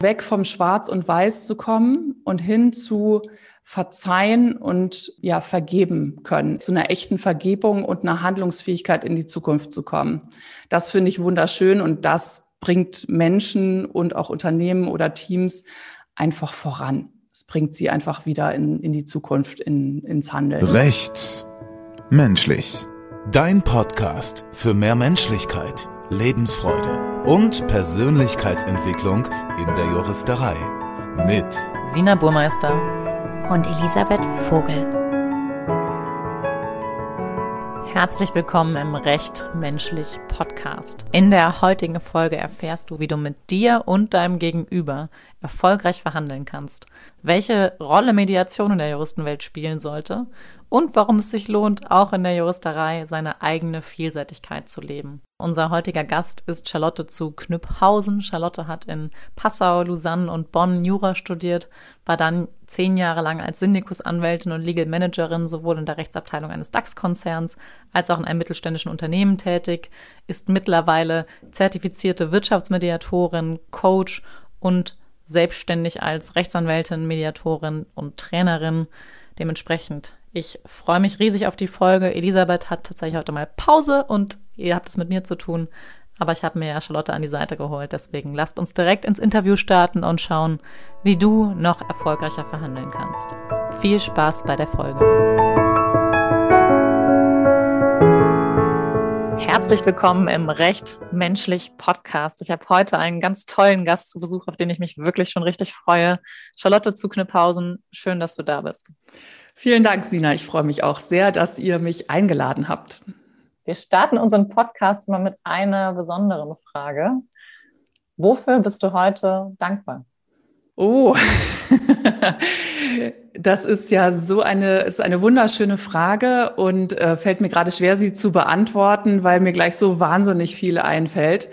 weg vom Schwarz und Weiß zu kommen und hin zu verzeihen und ja vergeben können, zu einer echten Vergebung und einer Handlungsfähigkeit in die Zukunft zu kommen. Das finde ich wunderschön und das bringt Menschen und auch Unternehmen oder Teams einfach voran. Es bringt sie einfach wieder in, in die Zukunft, in, ins Handeln. Recht menschlich. Dein Podcast für mehr Menschlichkeit, Lebensfreude und Persönlichkeitsentwicklung in der Juristerei. Mit Sina Burmeister und Elisabeth Vogel. Herzlich willkommen im Recht Menschlich Podcast. In der heutigen Folge erfährst du, wie du mit dir und deinem Gegenüber erfolgreich verhandeln kannst, welche Rolle Mediation in der Juristenwelt spielen sollte und warum es sich lohnt, auch in der Juristerei seine eigene Vielseitigkeit zu leben. Unser heutiger Gast ist Charlotte zu Knüpphausen. Charlotte hat in Passau, Lausanne und Bonn Jura studiert, war dann zehn Jahre lang als Syndikusanwältin und Legal Managerin sowohl in der Rechtsabteilung eines DAX-Konzerns als auch in einem mittelständischen Unternehmen tätig, ist mittlerweile zertifizierte Wirtschaftsmediatorin, Coach und selbstständig als Rechtsanwältin, Mediatorin und Trainerin. Dementsprechend ich freue mich riesig auf die Folge. Elisabeth hat tatsächlich heute mal Pause und ihr habt es mit mir zu tun. Aber ich habe mir ja Charlotte an die Seite geholt. Deswegen lasst uns direkt ins Interview starten und schauen, wie du noch erfolgreicher verhandeln kannst. Viel Spaß bei der Folge. Herzlich willkommen im Recht Menschlich Podcast. Ich habe heute einen ganz tollen Gast zu Besuch, auf den ich mich wirklich schon richtig freue. Charlotte zu Knüpphausen, schön, dass du da bist. Vielen Dank, Sina. Ich freue mich auch sehr, dass ihr mich eingeladen habt. Wir starten unseren Podcast immer mit einer besonderen Frage. Wofür bist du heute dankbar? Oh, das ist ja so eine, ist eine wunderschöne Frage und äh, fällt mir gerade schwer, sie zu beantworten, weil mir gleich so wahnsinnig viel einfällt.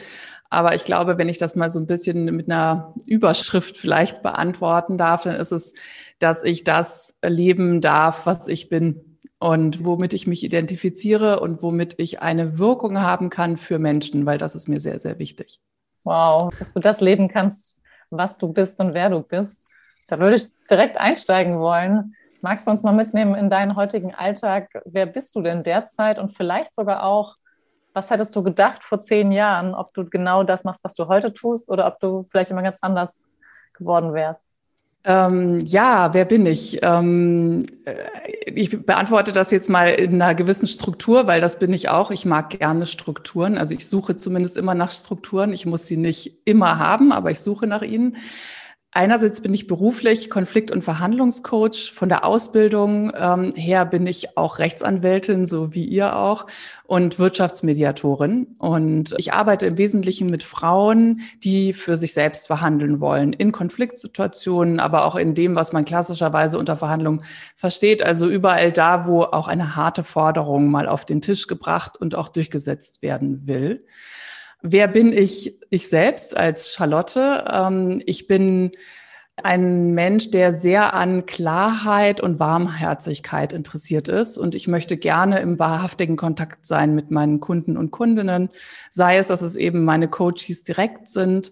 Aber ich glaube, wenn ich das mal so ein bisschen mit einer Überschrift vielleicht beantworten darf, dann ist es dass ich das leben darf, was ich bin und womit ich mich identifiziere und womit ich eine Wirkung haben kann für Menschen, weil das ist mir sehr, sehr wichtig. Wow, dass du das leben kannst, was du bist und wer du bist. Da würde ich direkt einsteigen wollen. Magst du uns mal mitnehmen in deinen heutigen Alltag? Wer bist du denn derzeit und vielleicht sogar auch, was hättest du gedacht vor zehn Jahren, ob du genau das machst, was du heute tust oder ob du vielleicht immer ganz anders geworden wärst? Ähm, ja, wer bin ich? Ähm, äh, ich beantworte das jetzt mal in einer gewissen Struktur, weil das bin ich auch. Ich mag gerne Strukturen. Also ich suche zumindest immer nach Strukturen. Ich muss sie nicht immer haben, aber ich suche nach ihnen. Einerseits bin ich beruflich Konflikt- und Verhandlungscoach. Von der Ausbildung ähm, her bin ich auch Rechtsanwältin, so wie ihr auch, und Wirtschaftsmediatorin. Und ich arbeite im Wesentlichen mit Frauen, die für sich selbst verhandeln wollen, in Konfliktsituationen, aber auch in dem, was man klassischerweise unter Verhandlung versteht. Also überall da, wo auch eine harte Forderung mal auf den Tisch gebracht und auch durchgesetzt werden will. Wer bin ich, ich selbst als Charlotte? Ähm, ich bin ein Mensch, der sehr an Klarheit und Warmherzigkeit interessiert ist. Und ich möchte gerne im wahrhaftigen Kontakt sein mit meinen Kunden und Kundinnen. Sei es, dass es eben meine Coaches direkt sind,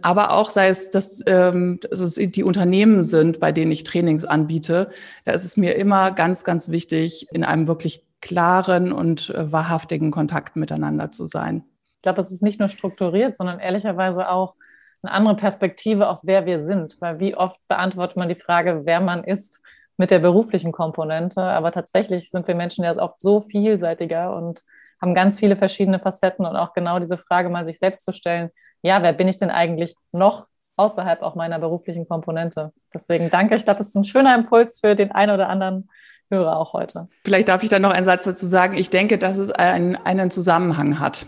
aber auch sei es, dass, ähm, dass es die Unternehmen sind, bei denen ich Trainings anbiete. Da ist es mir immer ganz, ganz wichtig, in einem wirklich klaren und äh, wahrhaftigen Kontakt miteinander zu sein glaube, es ist nicht nur strukturiert, sondern ehrlicherweise auch eine andere Perspektive auf wer wir sind. Weil wie oft beantwortet man die Frage, wer man ist mit der beruflichen Komponente. Aber tatsächlich sind wir Menschen ja oft so vielseitiger und haben ganz viele verschiedene Facetten und auch genau diese Frage mal sich selbst zu stellen, ja, wer bin ich denn eigentlich noch außerhalb auch meiner beruflichen Komponente? Deswegen danke, ich glaube, es ist ein schöner Impuls für den einen oder anderen Hörer auch heute. Vielleicht darf ich da noch einen Satz dazu sagen. Ich denke, dass es einen, einen Zusammenhang hat.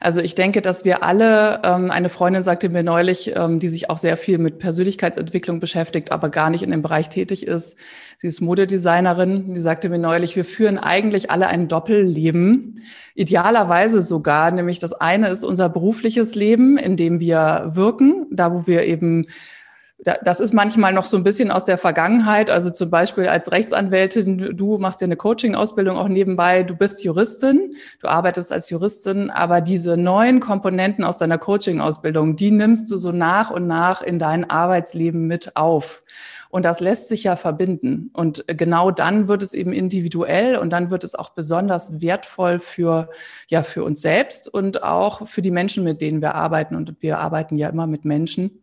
Also ich denke, dass wir alle, ähm, eine Freundin sagte mir neulich, ähm, die sich auch sehr viel mit Persönlichkeitsentwicklung beschäftigt, aber gar nicht in dem Bereich tätig ist. Sie ist Modedesignerin. Die sagte mir neulich, wir führen eigentlich alle ein Doppelleben. Idealerweise sogar, nämlich das eine ist unser berufliches Leben, in dem wir wirken, da wo wir eben das ist manchmal noch so ein bisschen aus der Vergangenheit. Also zum Beispiel als Rechtsanwältin, du machst ja eine Coaching-Ausbildung auch nebenbei, du bist Juristin, du arbeitest als Juristin, aber diese neuen Komponenten aus deiner Coaching-Ausbildung, die nimmst du so nach und nach in dein Arbeitsleben mit auf. Und das lässt sich ja verbinden. Und genau dann wird es eben individuell und dann wird es auch besonders wertvoll für, ja, für uns selbst und auch für die Menschen, mit denen wir arbeiten. Und wir arbeiten ja immer mit Menschen.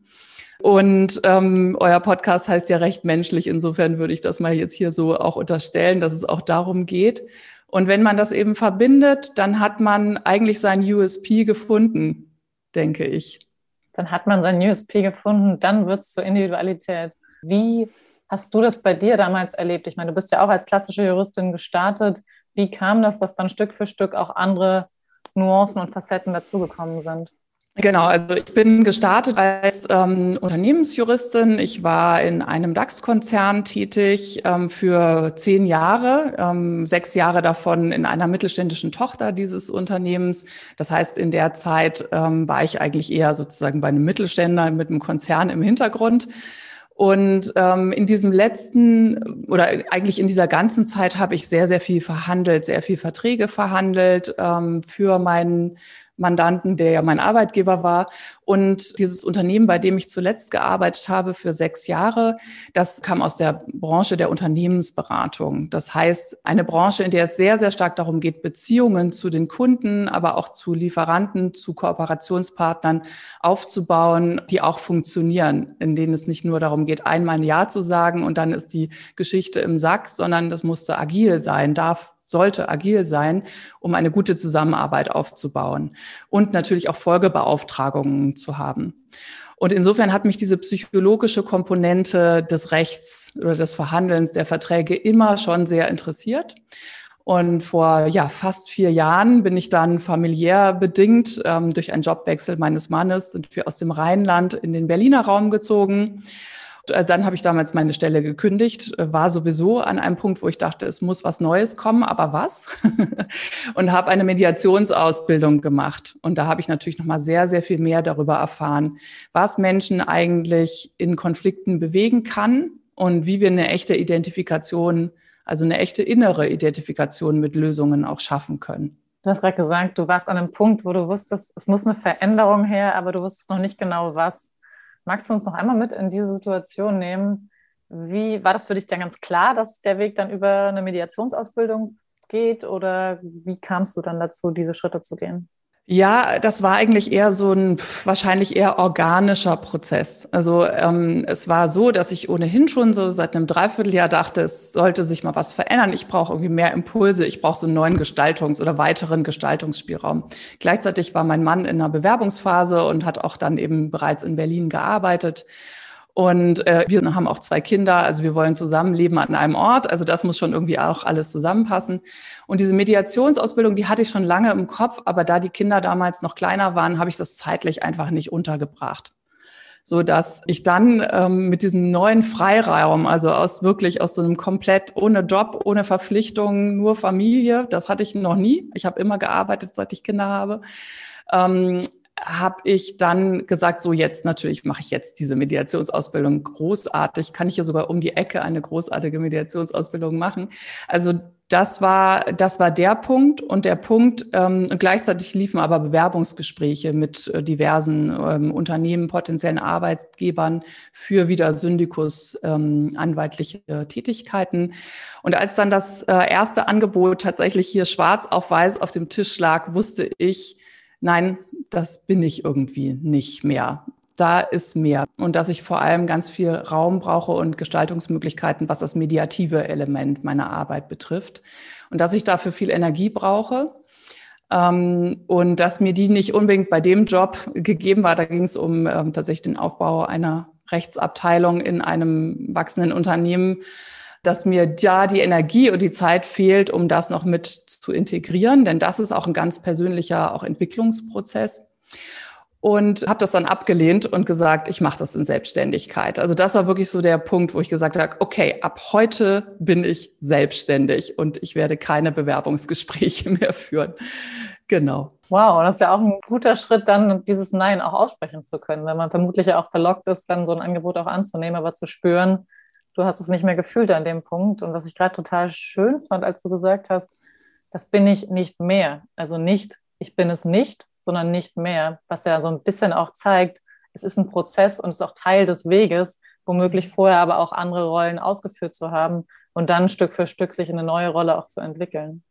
Und ähm, euer Podcast heißt ja recht menschlich. Insofern würde ich das mal jetzt hier so auch unterstellen, dass es auch darum geht. Und wenn man das eben verbindet, dann hat man eigentlich sein USP gefunden, denke ich. Dann hat man sein USP gefunden, dann wird es zur Individualität. Wie hast du das bei dir damals erlebt? Ich meine, du bist ja auch als klassische Juristin gestartet. Wie kam das, dass dann Stück für Stück auch andere Nuancen und Facetten dazugekommen sind? Genau, also ich bin gestartet als ähm, Unternehmensjuristin. Ich war in einem DAX-Konzern tätig ähm, für zehn Jahre, ähm, sechs Jahre davon in einer mittelständischen Tochter dieses Unternehmens. Das heißt, in der Zeit ähm, war ich eigentlich eher sozusagen bei einem Mittelständler mit einem Konzern im Hintergrund. Und ähm, in diesem letzten oder eigentlich in dieser ganzen Zeit habe ich sehr, sehr viel verhandelt, sehr viel Verträge verhandelt ähm, für meinen Mandanten, der ja mein Arbeitgeber war. Und dieses Unternehmen, bei dem ich zuletzt gearbeitet habe für sechs Jahre, das kam aus der Branche der Unternehmensberatung. Das heißt, eine Branche, in der es sehr, sehr stark darum geht, Beziehungen zu den Kunden, aber auch zu Lieferanten, zu Kooperationspartnern aufzubauen, die auch funktionieren, in denen es nicht nur darum geht, einmal ein Ja zu sagen und dann ist die Geschichte im Sack, sondern das musste agil sein, darf sollte agil sein, um eine gute Zusammenarbeit aufzubauen und natürlich auch Folgebeauftragungen zu haben. Und insofern hat mich diese psychologische Komponente des Rechts oder des Verhandelns der Verträge immer schon sehr interessiert. Und vor ja, fast vier Jahren bin ich dann familiär bedingt ähm, durch einen Jobwechsel meines Mannes sind wir aus dem Rheinland in den Berliner Raum gezogen dann habe ich damals meine Stelle gekündigt, äh, war sowieso an einem Punkt, wo ich dachte, es muss was Neues kommen, aber was? und habe eine Mediationsausbildung gemacht. Und da habe ich natürlich noch mal sehr, sehr viel mehr darüber erfahren, was Menschen eigentlich in Konflikten bewegen kann und wie wir eine echte Identifikation, also eine echte innere Identifikation mit Lösungen auch schaffen können. Du hast gerade gesagt, du warst an einem Punkt, wo du wusstest, es muss eine Veränderung her, aber du wusstest noch nicht genau was. Magst du uns noch einmal mit in diese Situation nehmen? Wie war das für dich dann ganz klar, dass der Weg dann über eine Mediationsausbildung geht oder wie kamst du dann dazu, diese Schritte zu gehen? Ja, das war eigentlich eher so ein wahrscheinlich eher organischer Prozess. Also ähm, es war so, dass ich ohnehin schon so seit einem Dreivierteljahr dachte, es sollte sich mal was verändern. Ich brauche irgendwie mehr Impulse, ich brauche so einen neuen Gestaltungs- oder weiteren Gestaltungsspielraum. Gleichzeitig war mein Mann in einer Bewerbungsphase und hat auch dann eben bereits in Berlin gearbeitet. Und äh, wir haben auch zwei Kinder, also wir wollen zusammenleben an einem Ort. Also das muss schon irgendwie auch alles zusammenpassen. Und diese Mediationsausbildung, die hatte ich schon lange im Kopf, aber da die Kinder damals noch kleiner waren, habe ich das zeitlich einfach nicht untergebracht so dass ich dann ähm, mit diesem neuen Freiraum, also aus wirklich aus so einem komplett ohne Job, ohne Verpflichtungen, nur Familie, das hatte ich noch nie. Ich habe immer gearbeitet, seit ich Kinder habe. Ähm, habe ich dann gesagt, so jetzt natürlich mache ich jetzt diese Mediationsausbildung großartig, kann ich ja sogar um die Ecke eine großartige Mediationsausbildung machen. Also das war das war der Punkt und der Punkt ähm, gleichzeitig liefen aber Bewerbungsgespräche mit äh, diversen ähm, Unternehmen, potenziellen Arbeitgebern für wieder Syndikus ähm, anwaltliche Tätigkeiten. Und als dann das äh, erste Angebot tatsächlich hier schwarz auf weiß auf dem Tisch lag, wusste ich, nein, das bin ich irgendwie nicht mehr. Da ist mehr. Und dass ich vor allem ganz viel Raum brauche und Gestaltungsmöglichkeiten, was das mediative Element meiner Arbeit betrifft. Und dass ich dafür viel Energie brauche. Ähm, und dass mir die nicht unbedingt bei dem Job gegeben war. Da ging es um ähm, tatsächlich den Aufbau einer Rechtsabteilung in einem wachsenden Unternehmen dass mir da die Energie und die Zeit fehlt, um das noch mit zu integrieren, denn das ist auch ein ganz persönlicher auch Entwicklungsprozess. Und habe das dann abgelehnt und gesagt, ich mache das in Selbstständigkeit. Also das war wirklich so der Punkt, wo ich gesagt habe, okay, ab heute bin ich selbstständig und ich werde keine Bewerbungsgespräche mehr führen. Genau. Wow, das ist ja auch ein guter Schritt, dann dieses Nein auch aussprechen zu können, wenn man vermutlich auch verlockt ist, dann so ein Angebot auch anzunehmen, aber zu spüren, du hast es nicht mehr gefühlt an dem Punkt. Und was ich gerade total schön fand, als du gesagt hast, das bin ich nicht mehr. Also nicht, ich bin es nicht, sondern nicht mehr, was ja so ein bisschen auch zeigt, es ist ein Prozess und ist auch Teil des Weges, womöglich vorher aber auch andere Rollen ausgeführt zu haben und dann Stück für Stück sich in eine neue Rolle auch zu entwickeln.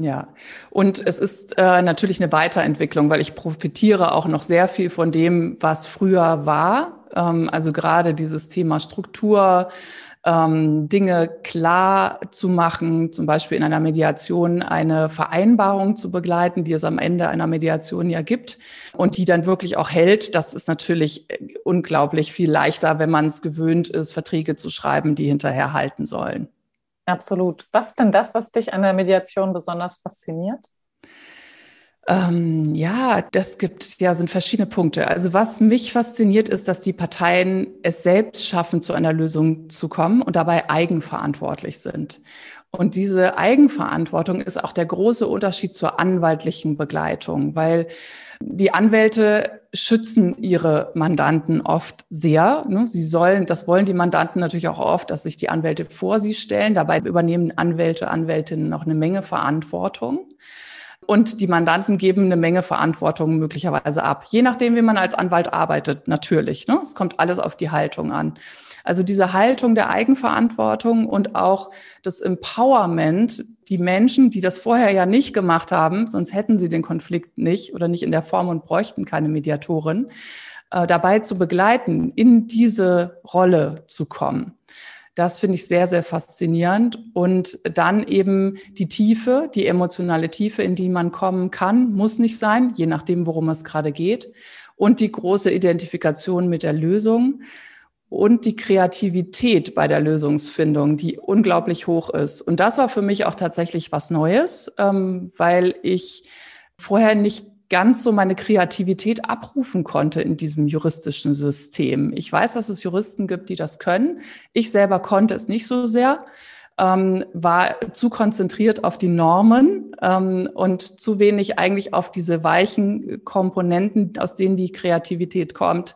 Ja, und es ist äh, natürlich eine Weiterentwicklung, weil ich profitiere auch noch sehr viel von dem, was früher war. Ähm, also gerade dieses Thema Struktur, ähm, Dinge klar zu machen, zum Beispiel in einer Mediation eine Vereinbarung zu begleiten, die es am Ende einer Mediation ja gibt und die dann wirklich auch hält. Das ist natürlich äh, unglaublich viel leichter, wenn man es gewöhnt ist, Verträge zu schreiben, die hinterher halten sollen. Absolut. Was ist denn das, was dich an der Mediation besonders fasziniert? Ähm, ja, das gibt, ja, sind verschiedene Punkte. Also was mich fasziniert ist, dass die Parteien es selbst schaffen, zu einer Lösung zu kommen und dabei eigenverantwortlich sind. Und diese Eigenverantwortung ist auch der große Unterschied zur anwaltlichen Begleitung, weil die Anwälte schützen ihre Mandanten oft sehr. Ne? Sie sollen, das wollen die Mandanten natürlich auch oft, dass sich die Anwälte vor sie stellen. Dabei übernehmen Anwälte, Anwältinnen noch eine Menge Verantwortung. Und die Mandanten geben eine Menge Verantwortung möglicherweise ab. Je nachdem, wie man als Anwalt arbeitet, natürlich. Ne? Es kommt alles auf die Haltung an. Also diese Haltung der Eigenverantwortung und auch das Empowerment, die Menschen, die das vorher ja nicht gemacht haben, sonst hätten sie den Konflikt nicht oder nicht in der Form und bräuchten keine Mediatorin, äh, dabei zu begleiten, in diese Rolle zu kommen. Das finde ich sehr, sehr faszinierend. Und dann eben die Tiefe, die emotionale Tiefe, in die man kommen kann, muss nicht sein, je nachdem, worum es gerade geht. Und die große Identifikation mit der Lösung und die Kreativität bei der Lösungsfindung, die unglaublich hoch ist. Und das war für mich auch tatsächlich was Neues, ähm, weil ich vorher nicht ganz so meine Kreativität abrufen konnte in diesem juristischen System. Ich weiß, dass es Juristen gibt, die das können. Ich selber konnte es nicht so sehr, ähm, war zu konzentriert auf die Normen ähm, und zu wenig eigentlich auf diese weichen Komponenten, aus denen die Kreativität kommt.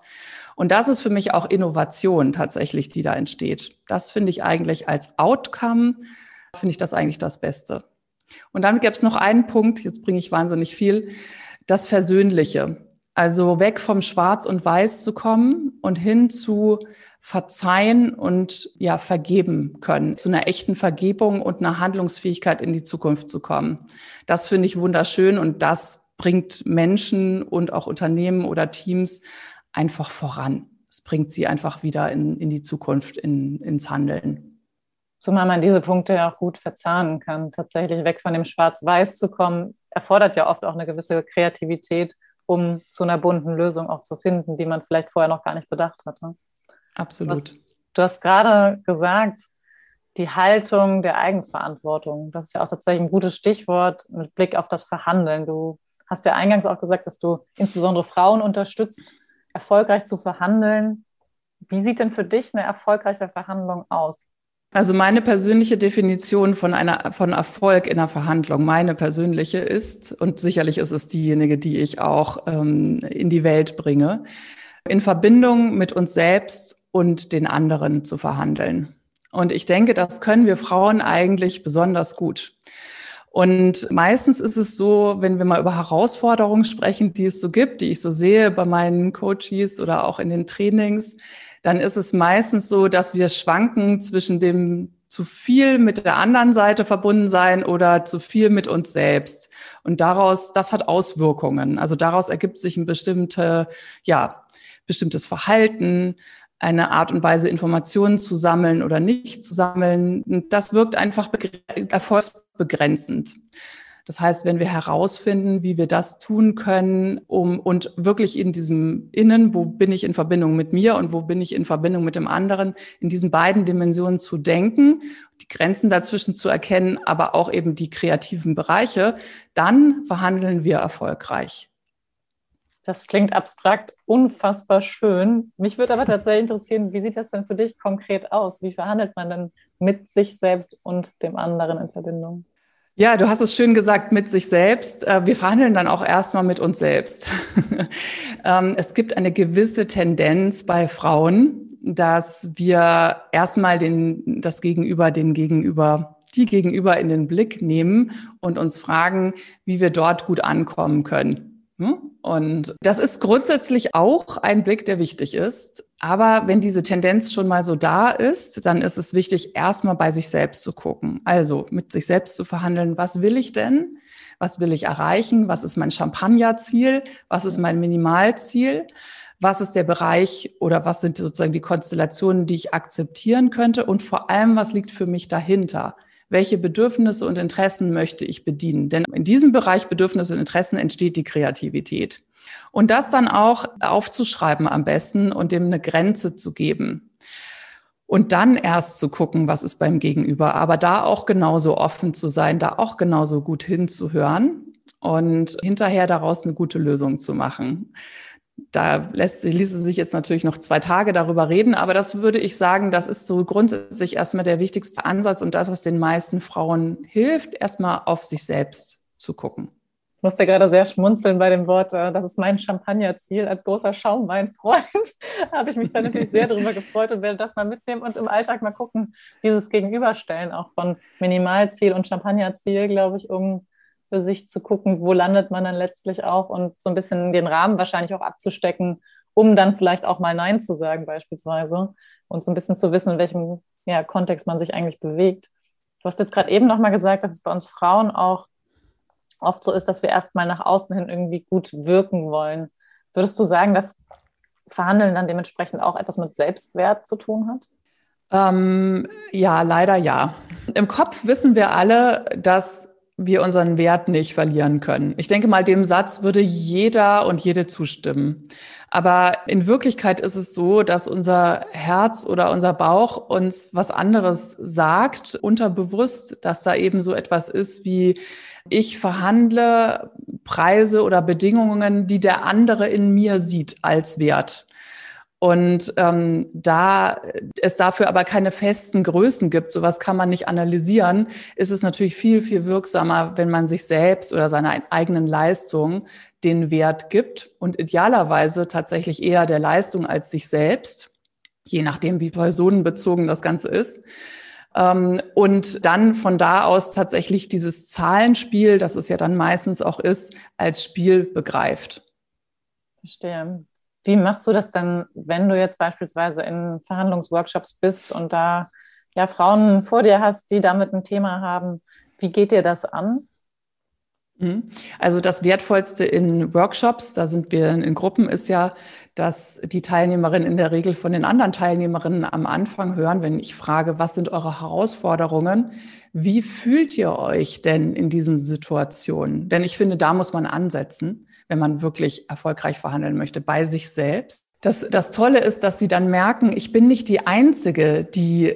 Und das ist für mich auch Innovation tatsächlich, die da entsteht. Das finde ich eigentlich als Outcome, finde ich das eigentlich das Beste. Und dann gäbe es noch einen Punkt, jetzt bringe ich wahnsinnig viel, das Versöhnliche. Also weg vom Schwarz und Weiß zu kommen und hin zu verzeihen und ja, vergeben können, zu einer echten Vergebung und einer Handlungsfähigkeit in die Zukunft zu kommen. Das finde ich wunderschön und das bringt Menschen und auch Unternehmen oder Teams einfach voran. Es bringt sie einfach wieder in, in die Zukunft, in, ins Handeln. Zumal man diese Punkte auch gut verzahnen kann. Tatsächlich weg von dem Schwarz-Weiß zu kommen, erfordert ja oft auch eine gewisse Kreativität, um zu einer bunten Lösung auch zu finden, die man vielleicht vorher noch gar nicht bedacht hatte. Absolut. Hast, du hast gerade gesagt, die Haltung der Eigenverantwortung. Das ist ja auch tatsächlich ein gutes Stichwort mit Blick auf das Verhandeln. Du hast ja eingangs auch gesagt, dass du insbesondere Frauen unterstützt, erfolgreich zu verhandeln. Wie sieht denn für dich eine erfolgreiche Verhandlung aus? Also meine persönliche Definition von einer von Erfolg in einer Verhandlung, meine persönliche ist und sicherlich ist es diejenige, die ich auch ähm, in die Welt bringe, in Verbindung mit uns selbst und den anderen zu verhandeln. Und ich denke, das können wir Frauen eigentlich besonders gut. Und meistens ist es so, wenn wir mal über Herausforderungen sprechen, die es so gibt, die ich so sehe bei meinen Coaches oder auch in den Trainings, dann ist es meistens so, dass wir schwanken zwischen dem zu viel mit der anderen Seite verbunden sein oder zu viel mit uns selbst. Und daraus, das hat Auswirkungen. Also daraus ergibt sich ein bestimmte, ja, bestimmtes Verhalten, eine Art und Weise, Informationen zu sammeln oder nicht zu sammeln. Das wirkt einfach erfolgsbegrenzend. Das heißt, wenn wir herausfinden, wie wir das tun können, um und wirklich in diesem Innen, wo bin ich in Verbindung mit mir und wo bin ich in Verbindung mit dem anderen, in diesen beiden Dimensionen zu denken, die Grenzen dazwischen zu erkennen, aber auch eben die kreativen Bereiche, dann verhandeln wir erfolgreich. Das klingt abstrakt, unfassbar schön. Mich würde aber tatsächlich interessieren, wie sieht das denn für dich konkret aus? Wie verhandelt man denn mit sich selbst und dem anderen in Verbindung? Ja, du hast es schön gesagt, mit sich selbst. Äh, wir verhandeln dann auch erstmal mit uns selbst. Ähm, es gibt eine gewisse Tendenz bei Frauen, dass wir erstmal den, das Gegenüber, den Gegenüber, die Gegenüber in den Blick nehmen und uns fragen, wie wir dort gut ankommen können. Hm? Und das ist grundsätzlich auch ein Blick, der wichtig ist. Aber wenn diese Tendenz schon mal so da ist, dann ist es wichtig, erstmal bei sich selbst zu gucken. Also mit sich selbst zu verhandeln, was will ich denn? Was will ich erreichen? Was ist mein Champagnerziel? Was ist mein Minimalziel? Was ist der Bereich oder was sind sozusagen die Konstellationen, die ich akzeptieren könnte? Und vor allem, was liegt für mich dahinter? Welche Bedürfnisse und Interessen möchte ich bedienen. Denn in diesem Bereich Bedürfnisse und Interessen entsteht die Kreativität. Und das dann auch aufzuschreiben am besten und dem eine Grenze zu geben. Und dann erst zu gucken, was ist beim Gegenüber. Aber da auch genauso offen zu sein, da auch genauso gut hinzuhören und hinterher daraus eine gute Lösung zu machen da lässt, ließe sich jetzt natürlich noch zwei Tage darüber reden, aber das würde ich sagen, das ist so grundsätzlich erstmal der wichtigste Ansatz und das, was den meisten Frauen hilft, erstmal auf sich selbst zu gucken. Ich musste gerade sehr schmunzeln bei dem Wort, äh, das ist mein Champagnerziel. Als großer Schaumweinfreund habe ich mich da natürlich sehr darüber gefreut und werde das mal mitnehmen und im Alltag mal gucken, dieses Gegenüberstellen auch von Minimalziel und Champagnerziel, glaube ich, um für sich zu gucken, wo landet man dann letztlich auch und so ein bisschen den Rahmen wahrscheinlich auch abzustecken, um dann vielleicht auch mal Nein zu sagen beispielsweise und so ein bisschen zu wissen, in welchem ja, Kontext man sich eigentlich bewegt. Du hast jetzt gerade eben nochmal gesagt, dass es bei uns Frauen auch oft so ist, dass wir erstmal nach außen hin irgendwie gut wirken wollen. Würdest du sagen, dass Verhandeln dann dementsprechend auch etwas mit Selbstwert zu tun hat? Ähm, ja, leider ja. Im Kopf wissen wir alle, dass wir unseren Wert nicht verlieren können. Ich denke mal, dem Satz würde jeder und jede zustimmen. Aber in Wirklichkeit ist es so, dass unser Herz oder unser Bauch uns was anderes sagt, unterbewusst, dass da eben so etwas ist wie, ich verhandle Preise oder Bedingungen, die der andere in mir sieht als Wert. Und ähm, da es dafür aber keine festen Größen gibt, sowas kann man nicht analysieren, ist es natürlich viel, viel wirksamer, wenn man sich selbst oder seiner eigenen Leistung den Wert gibt und idealerweise tatsächlich eher der Leistung als sich selbst, je nachdem, wie personenbezogen das Ganze ist. Ähm, und dann von da aus tatsächlich dieses Zahlenspiel, das es ja dann meistens auch ist, als Spiel begreift. Verstehe. Wie machst du das denn, wenn du jetzt beispielsweise in Verhandlungsworkshops bist und da ja Frauen vor dir hast, die damit ein Thema haben? Wie geht dir das an? Mhm. Also das Wertvollste in Workshops, da sind wir in Gruppen, ist ja, dass die Teilnehmerinnen in der Regel von den anderen Teilnehmerinnen am Anfang hören, wenn ich frage, was sind eure Herausforderungen? Wie fühlt ihr euch denn in diesen Situationen? Denn ich finde, da muss man ansetzen wenn man wirklich erfolgreich verhandeln möchte, bei sich selbst. Das, das Tolle ist, dass sie dann merken, ich bin nicht die Einzige, die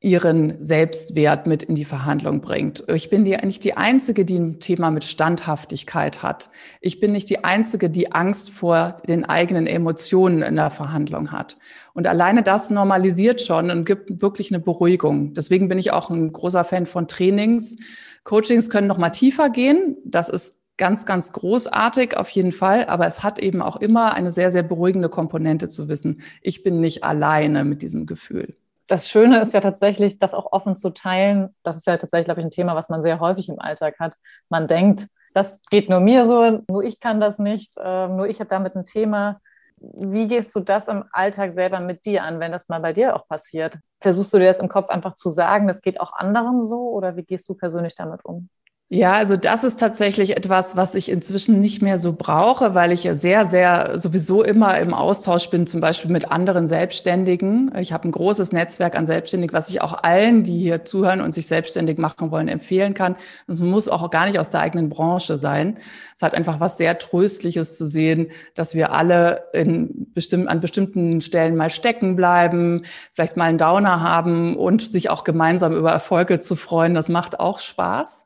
ihren Selbstwert mit in die Verhandlung bringt. Ich bin die, nicht die Einzige, die ein Thema mit Standhaftigkeit hat. Ich bin nicht die Einzige, die Angst vor den eigenen Emotionen in der Verhandlung hat. Und alleine das normalisiert schon und gibt wirklich eine Beruhigung. Deswegen bin ich auch ein großer Fan von Trainings. Coachings können noch mal tiefer gehen. Das ist ganz, ganz großartig auf jeden Fall, aber es hat eben auch immer eine sehr, sehr beruhigende Komponente zu wissen, ich bin nicht alleine mit diesem Gefühl. Das Schöne ist ja tatsächlich, das auch offen zu teilen. Das ist ja tatsächlich, glaube ich, ein Thema, was man sehr häufig im Alltag hat. Man denkt, das geht nur mir so, nur ich kann das nicht, äh, nur ich habe damit ein Thema. Wie gehst du das im Alltag selber mit dir an, wenn das mal bei dir auch passiert? Versuchst du dir das im Kopf einfach zu sagen, das geht auch anderen so oder wie gehst du persönlich damit um? Ja, also das ist tatsächlich etwas, was ich inzwischen nicht mehr so brauche, weil ich ja sehr, sehr sowieso immer im Austausch bin, zum Beispiel mit anderen Selbstständigen. Ich habe ein großes Netzwerk an Selbstständigen, was ich auch allen, die hier zuhören und sich selbstständig machen wollen, empfehlen kann. Es muss auch gar nicht aus der eigenen Branche sein. Es hat einfach was sehr Tröstliches zu sehen, dass wir alle in bestimm an bestimmten Stellen mal stecken bleiben, vielleicht mal einen Downer haben und sich auch gemeinsam über Erfolge zu freuen. Das macht auch Spaß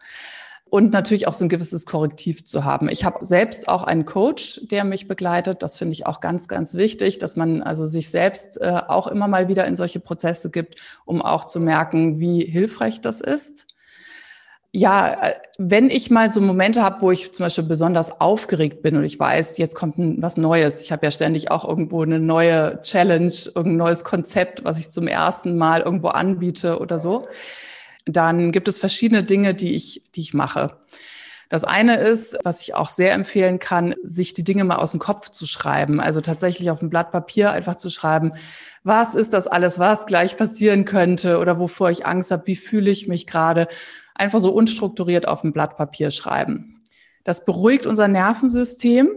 und natürlich auch so ein gewisses Korrektiv zu haben. Ich habe selbst auch einen Coach, der mich begleitet. Das finde ich auch ganz, ganz wichtig, dass man also sich selbst äh, auch immer mal wieder in solche Prozesse gibt, um auch zu merken, wie hilfreich das ist. ja, wenn ich mal so Momente habe, wo ich zum Beispiel besonders aufgeregt bin und ich weiß, jetzt kommt was Neues. Ich habe ja ständig auch irgendwo eine neue Challenge, irgendein neues Konzept, was ich zum ersten Mal irgendwo anbiete oder so. Dann gibt es verschiedene Dinge, die ich, die ich mache. Das eine ist, was ich auch sehr empfehlen kann, sich die Dinge mal aus dem Kopf zu schreiben. Also tatsächlich auf ein Blatt Papier einfach zu schreiben, was ist das alles, was gleich passieren könnte oder wovor ich Angst habe, wie fühle ich mich gerade einfach so unstrukturiert auf ein Blatt Papier schreiben. Das beruhigt unser Nervensystem.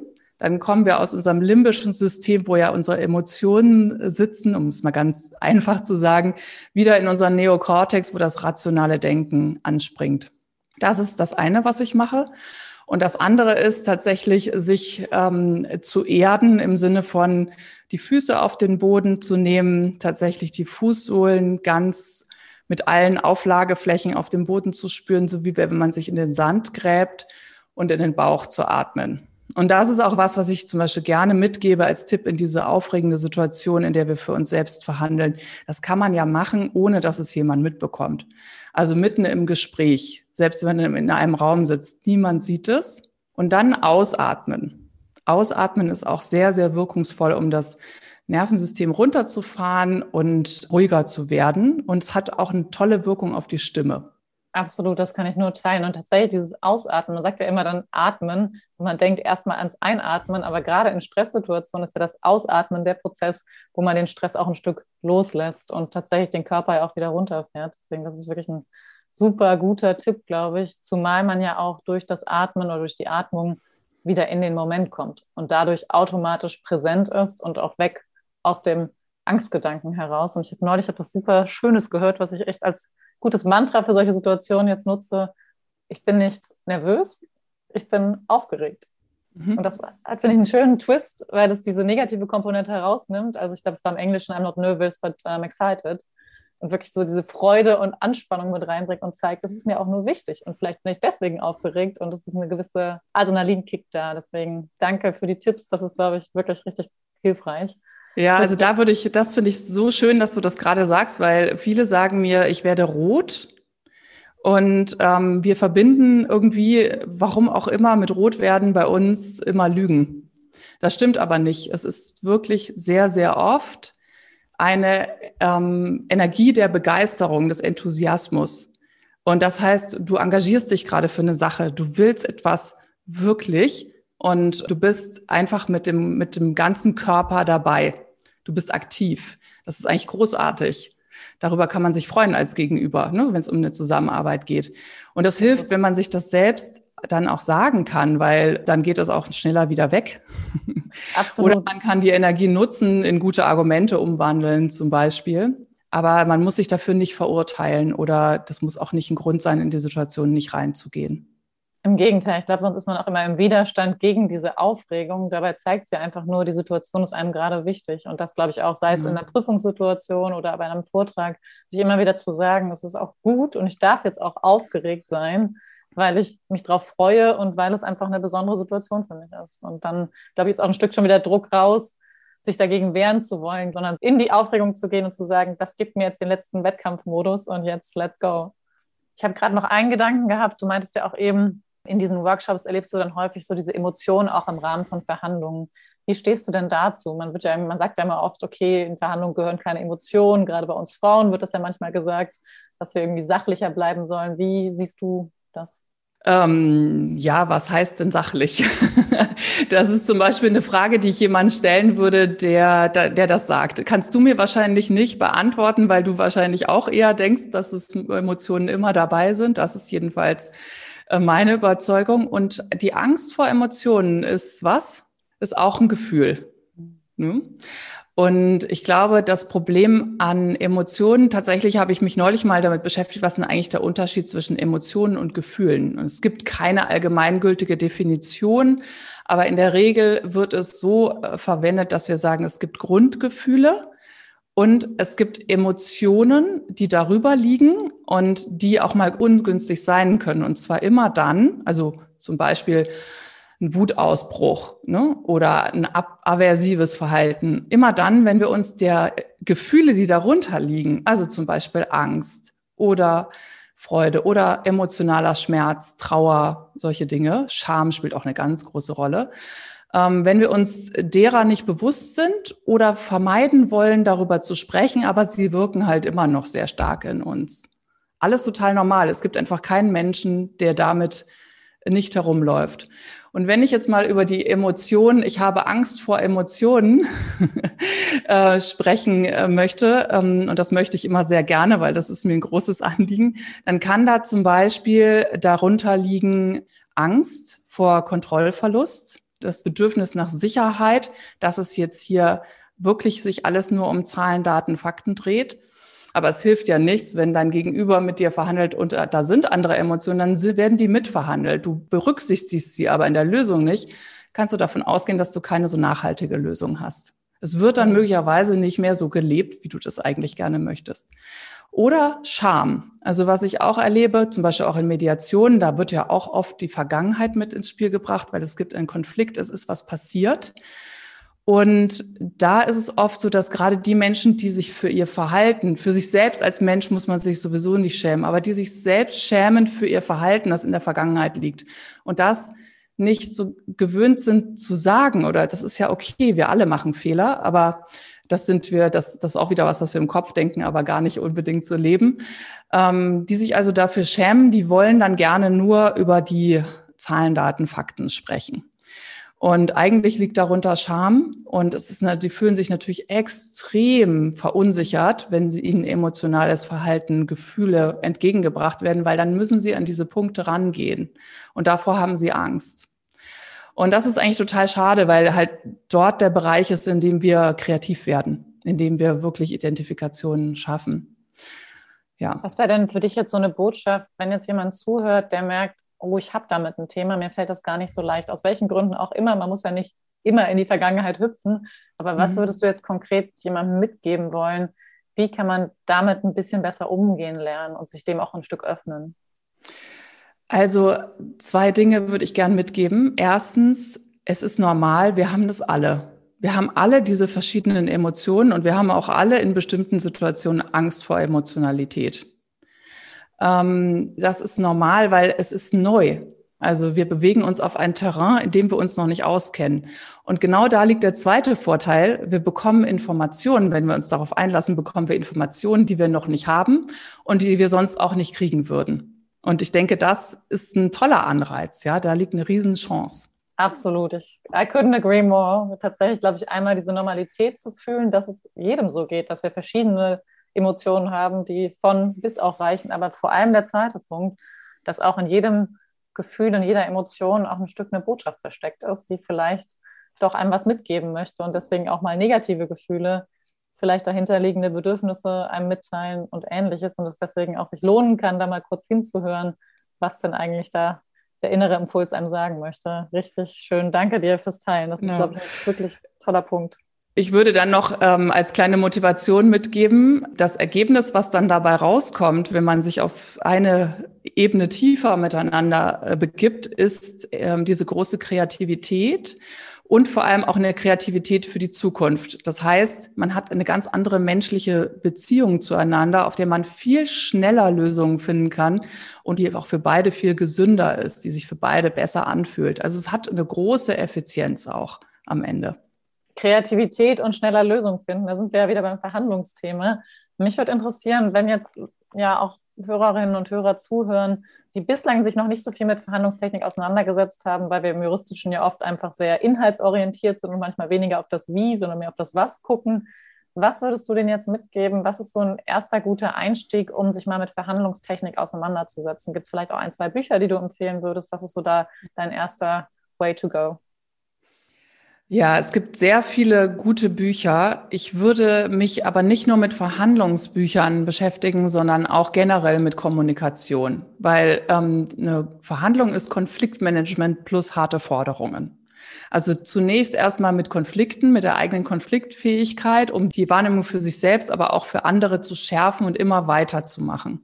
Dann kommen wir aus unserem limbischen System, wo ja unsere Emotionen sitzen, um es mal ganz einfach zu sagen, wieder in unseren Neokortex, wo das rationale Denken anspringt. Das ist das eine, was ich mache. Und das andere ist tatsächlich, sich ähm, zu erden im Sinne von die Füße auf den Boden zu nehmen, tatsächlich die Fußsohlen ganz mit allen Auflageflächen auf dem Boden zu spüren, so wie wenn man sich in den Sand gräbt und in den Bauch zu atmen. Und das ist auch was, was ich zum Beispiel gerne mitgebe als Tipp in diese aufregende Situation, in der wir für uns selbst verhandeln. Das kann man ja machen, ohne dass es jemand mitbekommt. Also mitten im Gespräch, selbst wenn man in einem Raum sitzt, niemand sieht es. Und dann ausatmen. Ausatmen ist auch sehr, sehr wirkungsvoll, um das Nervensystem runterzufahren und ruhiger zu werden. Und es hat auch eine tolle Wirkung auf die Stimme. Absolut, das kann ich nur teilen. Und tatsächlich dieses Ausatmen, man sagt ja immer dann atmen und man denkt erstmal ans Einatmen, aber gerade in Stresssituationen ist ja das Ausatmen der Prozess, wo man den Stress auch ein Stück loslässt und tatsächlich den Körper ja auch wieder runterfährt. Deswegen, das ist wirklich ein super guter Tipp, glaube ich, zumal man ja auch durch das Atmen oder durch die Atmung wieder in den Moment kommt und dadurch automatisch präsent ist und auch weg aus dem Angstgedanken heraus. Und ich habe neulich etwas super Schönes gehört, was ich echt als gutes Mantra für solche Situationen jetzt nutze. Ich bin nicht nervös, ich bin aufgeregt. Mhm. Und das hat, finde ich, einen schönen Twist, weil es diese negative Komponente herausnimmt. Also ich glaube, es war im Englischen I'm not nervous, but I'm excited. Und wirklich so diese Freude und Anspannung mit reinbringt und zeigt, das ist mir auch nur wichtig. Und vielleicht bin ich deswegen aufgeregt und es ist eine gewisse Adrenalinkick da. Deswegen danke für die Tipps. Das ist, glaube ich, wirklich richtig hilfreich. Ja, also da würde ich, das finde ich so schön, dass du das gerade sagst, weil viele sagen mir, ich werde rot. Und ähm, wir verbinden irgendwie, warum auch immer, mit Rotwerden bei uns immer Lügen. Das stimmt aber nicht. Es ist wirklich sehr, sehr oft eine ähm, Energie der Begeisterung, des Enthusiasmus. Und das heißt, du engagierst dich gerade für eine Sache, du willst etwas wirklich und du bist einfach mit dem, mit dem ganzen Körper dabei. Du bist aktiv. Das ist eigentlich großartig. Darüber kann man sich freuen als Gegenüber, ne, wenn es um eine Zusammenarbeit geht. Und das hilft, wenn man sich das selbst dann auch sagen kann, weil dann geht das auch schneller wieder weg. Absolut. Oder man kann die Energie nutzen, in gute Argumente umwandeln zum Beispiel. Aber man muss sich dafür nicht verurteilen oder das muss auch nicht ein Grund sein, in die Situation nicht reinzugehen. Im Gegenteil, ich glaube, sonst ist man auch immer im Widerstand gegen diese Aufregung. Dabei zeigt es ja einfach nur, die Situation ist einem gerade wichtig. Und das glaube ich auch, sei es mhm. in einer Prüfungssituation oder bei einem Vortrag, sich immer wieder zu sagen, es ist auch gut und ich darf jetzt auch aufgeregt sein, weil ich mich darauf freue und weil es einfach eine besondere Situation für mich ist. Und dann, glaube ich, ist auch ein Stück schon wieder Druck raus, sich dagegen wehren zu wollen, sondern in die Aufregung zu gehen und zu sagen, das gibt mir jetzt den letzten Wettkampfmodus und jetzt let's go. Ich habe gerade noch einen Gedanken gehabt. Du meintest ja auch eben, in diesen Workshops erlebst du dann häufig so diese Emotionen auch im Rahmen von Verhandlungen. Wie stehst du denn dazu? Man, wird ja, man sagt ja immer oft, okay, in Verhandlungen gehören keine Emotionen. Gerade bei uns Frauen wird das ja manchmal gesagt, dass wir irgendwie sachlicher bleiben sollen. Wie siehst du das? Ähm, ja, was heißt denn sachlich? das ist zum Beispiel eine Frage, die ich jemand stellen würde, der, der das sagt. Kannst du mir wahrscheinlich nicht beantworten, weil du wahrscheinlich auch eher denkst, dass es Emotionen immer dabei sind. Das ist jedenfalls meine Überzeugung. Und die Angst vor Emotionen ist was? Ist auch ein Gefühl. Ne? Und ich glaube, das Problem an Emotionen, tatsächlich habe ich mich neulich mal damit beschäftigt, was denn eigentlich der Unterschied zwischen Emotionen und Gefühlen? Und es gibt keine allgemeingültige Definition, aber in der Regel wird es so äh, verwendet, dass wir sagen, es gibt Grundgefühle und es gibt Emotionen, die darüber liegen und die auch mal ungünstig sein können. Und zwar immer dann, also zum Beispiel ein Wutausbruch ne? oder ein aversives Verhalten, immer dann, wenn wir uns der Gefühle, die darunter liegen, also zum Beispiel Angst oder Freude oder emotionaler Schmerz, Trauer, solche Dinge. Scham spielt auch eine ganz große Rolle. Ähm, wenn wir uns derer nicht bewusst sind oder vermeiden wollen, darüber zu sprechen, aber sie wirken halt immer noch sehr stark in uns. Alles total normal. Es gibt einfach keinen Menschen, der damit nicht herumläuft. Und wenn ich jetzt mal über die Emotionen, ich habe Angst vor Emotionen, äh, sprechen äh, möchte, ähm, und das möchte ich immer sehr gerne, weil das ist mir ein großes Anliegen, dann kann da zum Beispiel darunter liegen Angst vor Kontrollverlust, das Bedürfnis nach Sicherheit, dass es jetzt hier wirklich sich alles nur um Zahlen, Daten, Fakten dreht aber es hilft ja nichts, wenn dein Gegenüber mit dir verhandelt und äh, da sind andere Emotionen, dann werden die mitverhandelt. Du berücksichtigst sie aber in der Lösung nicht. Kannst du davon ausgehen, dass du keine so nachhaltige Lösung hast. Es wird dann möglicherweise nicht mehr so gelebt, wie du das eigentlich gerne möchtest. Oder Scham. Also was ich auch erlebe, zum Beispiel auch in Mediationen, da wird ja auch oft die Vergangenheit mit ins Spiel gebracht, weil es gibt einen Konflikt, es ist was passiert. Und da ist es oft so, dass gerade die Menschen, die sich für ihr Verhalten, für sich selbst als Mensch muss man sich sowieso nicht schämen, aber die sich selbst schämen für ihr Verhalten, das in der Vergangenheit liegt. Und das nicht so gewöhnt sind zu sagen, oder das ist ja okay, wir alle machen Fehler, aber das sind wir, das, das ist auch wieder was, was wir im Kopf denken, aber gar nicht unbedingt so leben. Ähm, die sich also dafür schämen, die wollen dann gerne nur über die Zahlen, Daten, Fakten sprechen. Und eigentlich liegt darunter Scham. Und es ist, die fühlen sich natürlich extrem verunsichert, wenn sie ihnen emotionales Verhalten, Gefühle entgegengebracht werden, weil dann müssen sie an diese Punkte rangehen. Und davor haben sie Angst. Und das ist eigentlich total schade, weil halt dort der Bereich ist, in dem wir kreativ werden, in dem wir wirklich Identifikationen schaffen. Ja. Was wäre denn für dich jetzt so eine Botschaft, wenn jetzt jemand zuhört, der merkt, oh, ich habe damit ein Thema, mir fällt das gar nicht so leicht, aus welchen Gründen auch immer, man muss ja nicht immer in die Vergangenheit hüpfen, aber was mhm. würdest du jetzt konkret jemandem mitgeben wollen? Wie kann man damit ein bisschen besser umgehen lernen und sich dem auch ein Stück öffnen? Also zwei Dinge würde ich gern mitgeben. Erstens, es ist normal, wir haben das alle. Wir haben alle diese verschiedenen Emotionen und wir haben auch alle in bestimmten Situationen Angst vor Emotionalität. Ähm, das ist normal, weil es ist neu. Also wir bewegen uns auf ein Terrain, in dem wir uns noch nicht auskennen. Und genau da liegt der zweite Vorteil. Wir bekommen Informationen. Wenn wir uns darauf einlassen, bekommen wir Informationen, die wir noch nicht haben und die wir sonst auch nicht kriegen würden. Und ich denke, das ist ein toller Anreiz. Ja, da liegt eine Riesenchance. Absolut. Ich, I couldn't agree more. Tatsächlich, glaube ich, einmal diese Normalität zu fühlen, dass es jedem so geht, dass wir verschiedene Emotionen haben, die von bis auch reichen. Aber vor allem der zweite Punkt, dass auch in jedem Gefühl, in jeder Emotion auch ein Stück eine Botschaft versteckt ist, die vielleicht doch einem was mitgeben möchte und deswegen auch mal negative Gefühle, vielleicht dahinterliegende Bedürfnisse einem mitteilen und ähnliches und es deswegen auch sich lohnen kann, da mal kurz hinzuhören, was denn eigentlich da der innere Impuls einem sagen möchte. Richtig schön. Danke dir fürs Teilen. Das ist, ja. glaube ich, ein wirklich toller Punkt. Ich würde dann noch ähm, als kleine Motivation mitgeben, das Ergebnis, was dann dabei rauskommt, wenn man sich auf eine Ebene tiefer miteinander äh, begibt, ist ähm, diese große Kreativität und vor allem auch eine Kreativität für die Zukunft. Das heißt, man hat eine ganz andere menschliche Beziehung zueinander, auf der man viel schneller Lösungen finden kann und die auch für beide viel gesünder ist, die sich für beide besser anfühlt. Also es hat eine große Effizienz auch am Ende. Kreativität und schneller Lösungen finden. Da sind wir ja wieder beim Verhandlungsthema. Mich würde interessieren, wenn jetzt ja auch Hörerinnen und Hörer zuhören, die bislang sich noch nicht so viel mit Verhandlungstechnik auseinandergesetzt haben, weil wir im Juristischen ja oft einfach sehr inhaltsorientiert sind und manchmal weniger auf das Wie, sondern mehr auf das Was gucken. Was würdest du denn jetzt mitgeben? Was ist so ein erster guter Einstieg, um sich mal mit Verhandlungstechnik auseinanderzusetzen? Gibt es vielleicht auch ein, zwei Bücher, die du empfehlen würdest? Was ist so da dein erster Way to go? Ja, es gibt sehr viele gute Bücher. Ich würde mich aber nicht nur mit Verhandlungsbüchern beschäftigen, sondern auch generell mit Kommunikation, weil ähm, eine Verhandlung ist Konfliktmanagement plus harte Forderungen. Also zunächst erstmal mit Konflikten, mit der eigenen Konfliktfähigkeit, um die Wahrnehmung für sich selbst, aber auch für andere zu schärfen und immer weiter zu machen.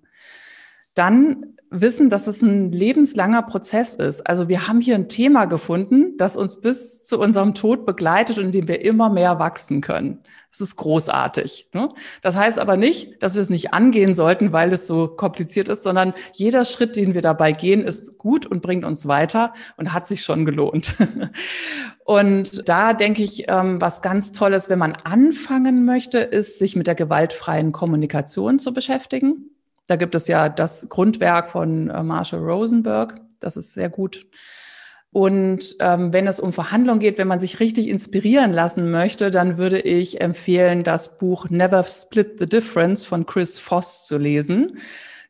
Dann wissen, dass es ein lebenslanger Prozess ist. Also wir haben hier ein Thema gefunden, das uns bis zu unserem Tod begleitet und in dem wir immer mehr wachsen können. Das ist großartig. Ne? Das heißt aber nicht, dass wir es nicht angehen sollten, weil es so kompliziert ist, sondern jeder Schritt, den wir dabei gehen, ist gut und bringt uns weiter und hat sich schon gelohnt. und da denke ich, ähm, was ganz toll ist, wenn man anfangen möchte, ist, sich mit der gewaltfreien Kommunikation zu beschäftigen. Da gibt es ja das Grundwerk von äh, Marshall Rosenberg. Das ist sehr gut. Und ähm, wenn es um Verhandlungen geht, wenn man sich richtig inspirieren lassen möchte, dann würde ich empfehlen, das Buch Never Split the Difference von Chris Voss zu lesen.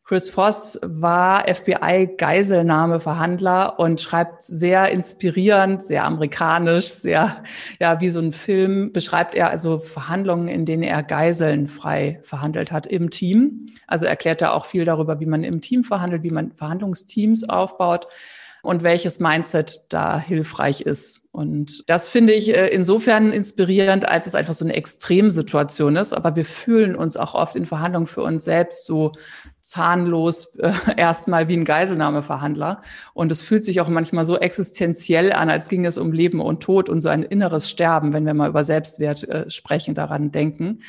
Chris Voss war FBI-Geiselnahmeverhandler und schreibt sehr inspirierend, sehr amerikanisch, sehr, ja, wie so ein Film beschreibt er also Verhandlungen, in denen er Geiseln frei verhandelt hat im Team. Also erklärt er auch viel darüber, wie man im Team verhandelt, wie man Verhandlungsteams aufbaut und welches Mindset da hilfreich ist. Und das finde ich äh, insofern inspirierend, als es einfach so eine Extremsituation ist. Aber wir fühlen uns auch oft in Verhandlungen für uns selbst so zahnlos äh, erstmal wie ein Geiselnahmeverhandler. Und es fühlt sich auch manchmal so existenziell an, als ging es um Leben und Tod und so ein inneres Sterben, wenn wir mal über Selbstwert äh, sprechen, daran denken.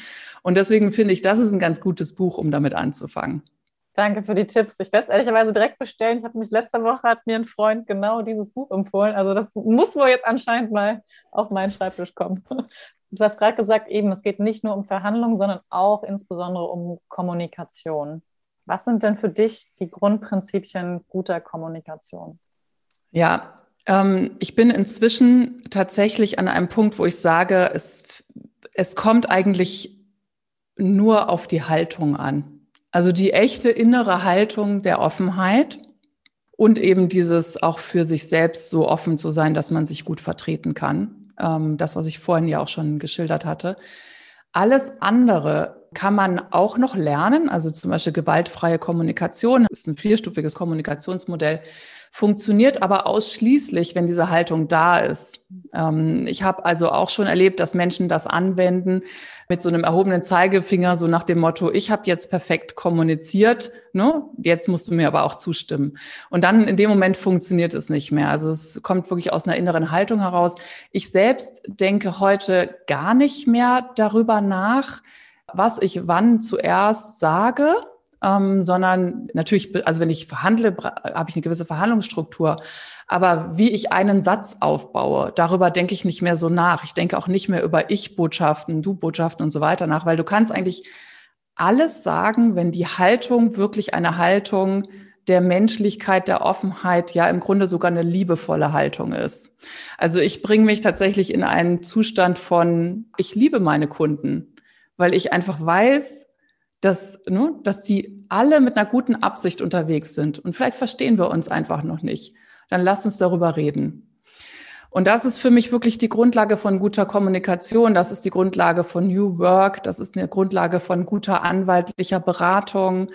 Und deswegen finde ich, das ist ein ganz gutes Buch, um damit anzufangen. Danke für die Tipps. Ich werde es ehrlicherweise direkt bestellen. Ich habe mich letzte Woche hat mir ein Freund genau dieses Buch empfohlen. Also das muss wohl jetzt anscheinend mal auf meinen Schreibtisch kommen. Du hast gerade gesagt, eben, es geht nicht nur um Verhandlungen, sondern auch insbesondere um Kommunikation. Was sind denn für dich die Grundprinzipien guter Kommunikation? Ja, ähm, ich bin inzwischen tatsächlich an einem Punkt, wo ich sage, es, es kommt eigentlich nur auf die Haltung an. Also die echte innere Haltung der Offenheit und eben dieses auch für sich selbst so offen zu sein, dass man sich gut vertreten kann. Ähm, das, was ich vorhin ja auch schon geschildert hatte. Alles andere kann man auch noch lernen. Also zum Beispiel gewaltfreie Kommunikation ist ein vierstufiges Kommunikationsmodell funktioniert aber ausschließlich, wenn diese Haltung da ist. Ähm, ich habe also auch schon erlebt, dass Menschen das anwenden mit so einem erhobenen Zeigefinger, so nach dem Motto, ich habe jetzt perfekt kommuniziert, ne? jetzt musst du mir aber auch zustimmen. Und dann in dem Moment funktioniert es nicht mehr. Also es kommt wirklich aus einer inneren Haltung heraus. Ich selbst denke heute gar nicht mehr darüber nach, was ich wann zuerst sage, ähm, sondern natürlich, also wenn ich verhandle, habe ich eine gewisse Verhandlungsstruktur. Aber wie ich einen Satz aufbaue, darüber denke ich nicht mehr so nach. Ich denke auch nicht mehr über Ich-Botschaften, Du-Botschaften und so weiter nach, weil du kannst eigentlich alles sagen, wenn die Haltung wirklich eine Haltung der Menschlichkeit, der Offenheit, ja im Grunde sogar eine liebevolle Haltung ist. Also ich bringe mich tatsächlich in einen Zustand von, ich liebe meine Kunden, weil ich einfach weiß, dass, ne, dass die alle mit einer guten Absicht unterwegs sind. Und vielleicht verstehen wir uns einfach noch nicht. Dann lass uns darüber reden. Und das ist für mich wirklich die Grundlage von guter Kommunikation. Das ist die Grundlage von New Work. Das ist eine Grundlage von guter anwaltlicher Beratung.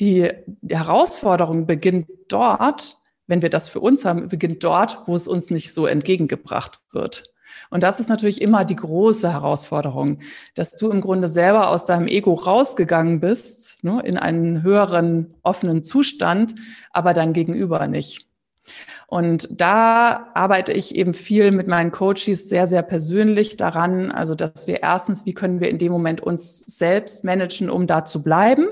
Die, die Herausforderung beginnt dort, wenn wir das für uns haben, beginnt dort, wo es uns nicht so entgegengebracht wird. Und das ist natürlich immer die große Herausforderung, dass du im Grunde selber aus deinem Ego rausgegangen bist, ne, in einen höheren, offenen Zustand, aber dein Gegenüber nicht. Und da arbeite ich eben viel mit meinen Coaches sehr, sehr persönlich daran. Also, dass wir erstens, wie können wir in dem Moment uns selbst managen, um da zu bleiben?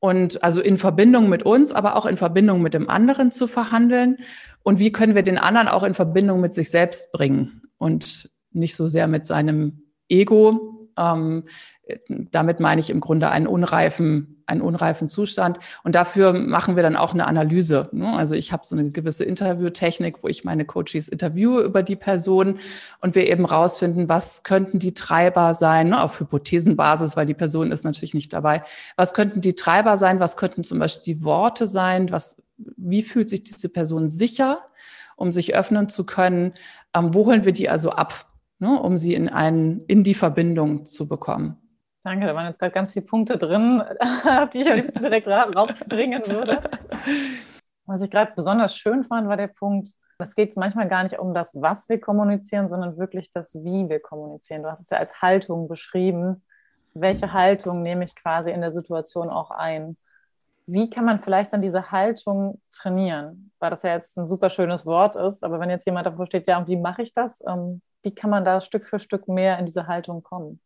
Und also in Verbindung mit uns, aber auch in Verbindung mit dem anderen zu verhandeln. Und wie können wir den anderen auch in Verbindung mit sich selbst bringen? Und nicht so sehr mit seinem Ego. Ähm, damit meine ich im Grunde einen unreifen, einen unreifen Zustand. Und dafür machen wir dann auch eine Analyse. Ne? Also ich habe so eine gewisse Interviewtechnik, wo ich meine Coaches interviewe über die Person und wir eben rausfinden, was könnten die Treiber sein, ne? auf Hypothesenbasis, weil die Person ist natürlich nicht dabei. Was könnten die Treiber sein? Was könnten zum Beispiel die Worte sein? Was, wie fühlt sich diese Person sicher? um sich öffnen zu können. Ähm, wo holen wir die also ab, ne, um sie in, einen, in die Verbindung zu bekommen? Danke, da waren jetzt gerade ganz viele Punkte drin, die ich am liebsten direkt rausbringen würde. Was ich gerade besonders schön fand, war der Punkt, es geht manchmal gar nicht um das, was wir kommunizieren, sondern wirklich das, wie wir kommunizieren. Du hast es ja als Haltung beschrieben. Welche Haltung nehme ich quasi in der Situation auch ein? Wie kann man vielleicht dann diese Haltung trainieren? Weil das ja jetzt ein super schönes Wort ist, aber wenn jetzt jemand davor steht, ja, und wie mache ich das? Ähm, wie kann man da Stück für Stück mehr in diese Haltung kommen?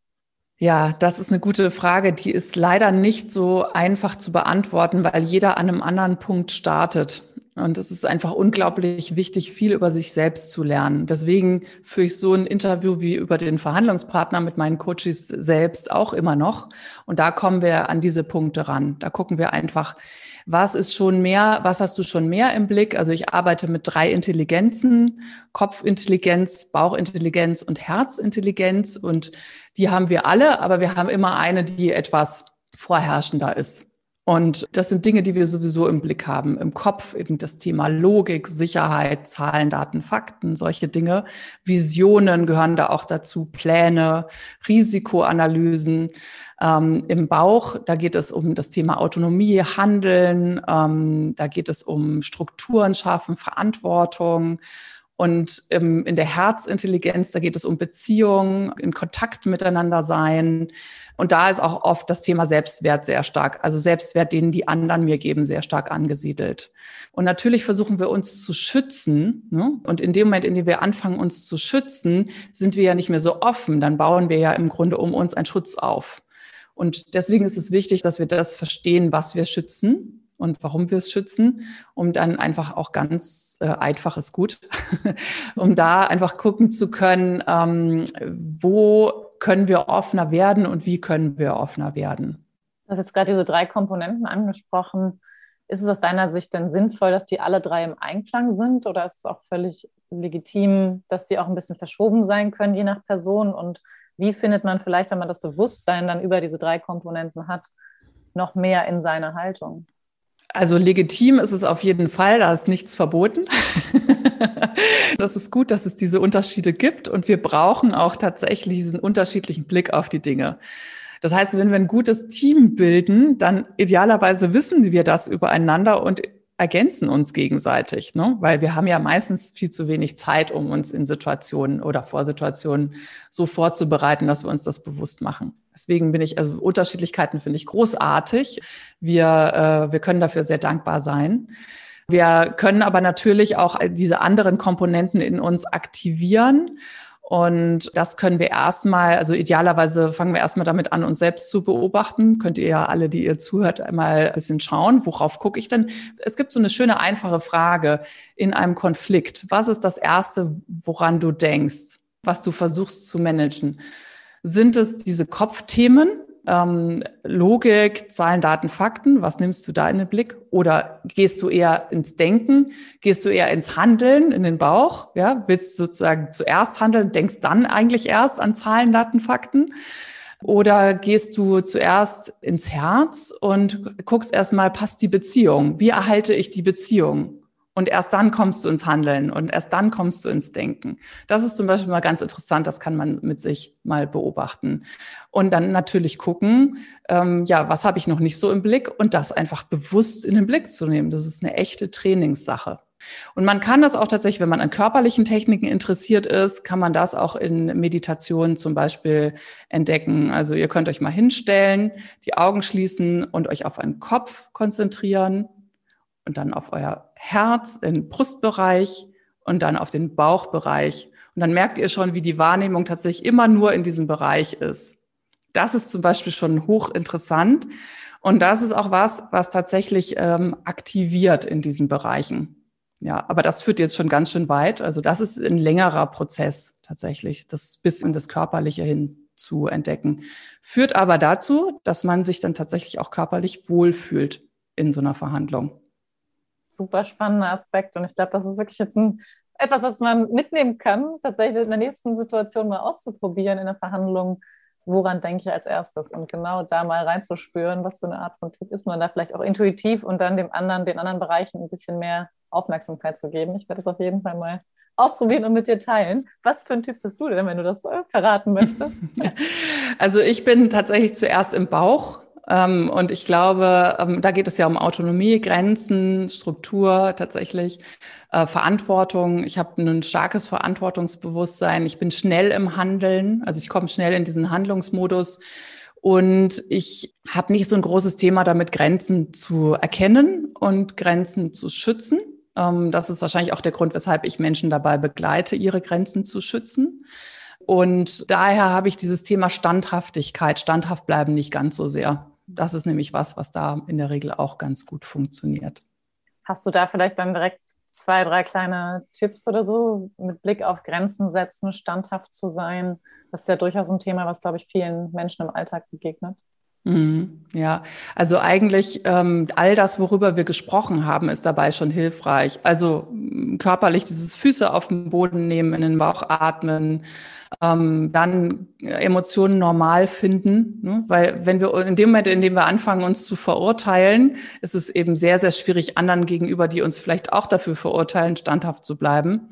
Ja, das ist eine gute Frage. Die ist leider nicht so einfach zu beantworten, weil jeder an einem anderen Punkt startet. Und es ist einfach unglaublich wichtig, viel über sich selbst zu lernen. Deswegen führe ich so ein Interview wie über den Verhandlungspartner mit meinen Coaches selbst auch immer noch. Und da kommen wir an diese Punkte ran. Da gucken wir einfach, was ist schon mehr, was hast du schon mehr im Blick? Also ich arbeite mit drei Intelligenzen, Kopfintelligenz, Bauchintelligenz und Herzintelligenz. Und die haben wir alle, aber wir haben immer eine, die etwas vorherrschender ist. Und das sind Dinge, die wir sowieso im Blick haben. Im Kopf eben das Thema Logik, Sicherheit, Zahlen, Daten, Fakten, solche Dinge. Visionen gehören da auch dazu, Pläne, Risikoanalysen. Ähm, Im Bauch, da geht es um das Thema Autonomie, Handeln, ähm, da geht es um Strukturen schaffen, Verantwortung. Und ähm, in der Herzintelligenz, da geht es um Beziehungen, in Kontakt miteinander sein. Und da ist auch oft das Thema Selbstwert sehr stark, also Selbstwert, den die anderen mir geben, sehr stark angesiedelt. Und natürlich versuchen wir uns zu schützen. Ne? Und in dem Moment, in dem wir anfangen, uns zu schützen, sind wir ja nicht mehr so offen. Dann bauen wir ja im Grunde um uns einen Schutz auf. Und deswegen ist es wichtig, dass wir das verstehen, was wir schützen und warum wir es schützen, um dann einfach auch ganz äh, einfaches Gut, um da einfach gucken zu können, ähm, wo können wir offener werden und wie können wir offener werden. Du hast jetzt gerade diese drei Komponenten angesprochen. Ist es aus deiner Sicht denn sinnvoll, dass die alle drei im Einklang sind oder ist es auch völlig legitim, dass die auch ein bisschen verschoben sein können, je nach Person? Und wie findet man vielleicht, wenn man das Bewusstsein dann über diese drei Komponenten hat, noch mehr in seine Haltung? Also legitim ist es auf jeden Fall, da ist nichts verboten. das ist gut, dass es diese Unterschiede gibt und wir brauchen auch tatsächlich diesen unterschiedlichen Blick auf die Dinge. Das heißt, wenn wir ein gutes Team bilden, dann idealerweise wissen wir das übereinander und ergänzen uns gegenseitig, ne? weil wir haben ja meistens viel zu wenig Zeit, um uns in Situationen oder Vorsituationen so vorzubereiten, dass wir uns das bewusst machen. Deswegen bin ich, also Unterschiedlichkeiten finde ich großartig. Wir, äh, wir können dafür sehr dankbar sein. Wir können aber natürlich auch diese anderen Komponenten in uns aktivieren und das können wir erstmal, also idealerweise fangen wir erstmal damit an, uns selbst zu beobachten. Könnt ihr ja alle, die ihr zuhört, einmal ein bisschen schauen, worauf gucke ich denn? Es gibt so eine schöne, einfache Frage in einem Konflikt. Was ist das Erste, woran du denkst, was du versuchst zu managen? Sind es diese Kopfthemen, ähm, Logik, Zahlen, Daten, Fakten, was nimmst du da in den Blick? Oder gehst du eher ins Denken? Gehst du eher ins Handeln, in den Bauch? Ja, willst du sozusagen zuerst handeln, denkst dann eigentlich erst an Zahlen, Daten, Fakten? Oder gehst du zuerst ins Herz und guckst erstmal, passt die Beziehung? Wie erhalte ich die Beziehung? Und erst dann kommst du ins Handeln und erst dann kommst du ins Denken. Das ist zum Beispiel mal ganz interessant, das kann man mit sich mal beobachten. Und dann natürlich gucken, ähm, ja, was habe ich noch nicht so im Blick und das einfach bewusst in den Blick zu nehmen. Das ist eine echte Trainingssache. Und man kann das auch tatsächlich, wenn man an körperlichen Techniken interessiert ist, kann man das auch in Meditation zum Beispiel entdecken. Also ihr könnt euch mal hinstellen, die Augen schließen und euch auf einen Kopf konzentrieren und dann auf euer Herz, den Brustbereich und dann auf den Bauchbereich. Und dann merkt ihr schon, wie die Wahrnehmung tatsächlich immer nur in diesem Bereich ist. Das ist zum Beispiel schon hochinteressant. Und das ist auch was, was tatsächlich ähm, aktiviert in diesen Bereichen. Ja, aber das führt jetzt schon ganz schön weit. Also das ist ein längerer Prozess tatsächlich, das bis in das Körperliche hin zu entdecken. Führt aber dazu, dass man sich dann tatsächlich auch körperlich wohlfühlt in so einer Verhandlung super spannender Aspekt. Und ich glaube, das ist wirklich jetzt ein, etwas, was man mitnehmen kann, tatsächlich in der nächsten Situation mal auszuprobieren in der Verhandlung. Woran denke ich als erstes? Und genau da mal reinzuspüren, was für eine Art von Typ ist man da vielleicht auch intuitiv und dann dem anderen, den anderen Bereichen ein bisschen mehr Aufmerksamkeit zu geben. Ich werde das auf jeden Fall mal ausprobieren und mit dir teilen. Was für ein Typ bist du denn, wenn du das äh, verraten möchtest? Also ich bin tatsächlich zuerst im Bauch und ich glaube, ähm, da geht es ja um Autonomie, Grenzen, Struktur tatsächlich, äh, Verantwortung. Ich habe ein starkes Verantwortungsbewusstsein. Ich bin schnell im Handeln, also ich komme schnell in diesen Handlungsmodus. Und ich habe nicht so ein großes Thema damit, Grenzen zu erkennen und Grenzen zu schützen. Ähm, das ist wahrscheinlich auch der Grund, weshalb ich Menschen dabei begleite, ihre Grenzen zu schützen. Und daher habe ich dieses Thema Standhaftigkeit, standhaft bleiben nicht ganz so sehr. Das ist nämlich was, was da in der Regel auch ganz gut funktioniert. Hast du da vielleicht dann direkt zwei, drei kleine Tipps oder so mit Blick auf Grenzen setzen, standhaft zu sein? Das ist ja durchaus ein Thema, was, glaube ich, vielen Menschen im Alltag begegnet. Mhm, ja, also eigentlich ähm, all das, worüber wir gesprochen haben, ist dabei schon hilfreich. Also körperlich dieses Füße auf den Boden nehmen, in den Bauch atmen, ähm, dann Emotionen normal finden, ne? weil wenn wir in dem Moment, in dem wir anfangen, uns zu verurteilen, ist es eben sehr, sehr schwierig, anderen gegenüber, die uns vielleicht auch dafür verurteilen, standhaft zu bleiben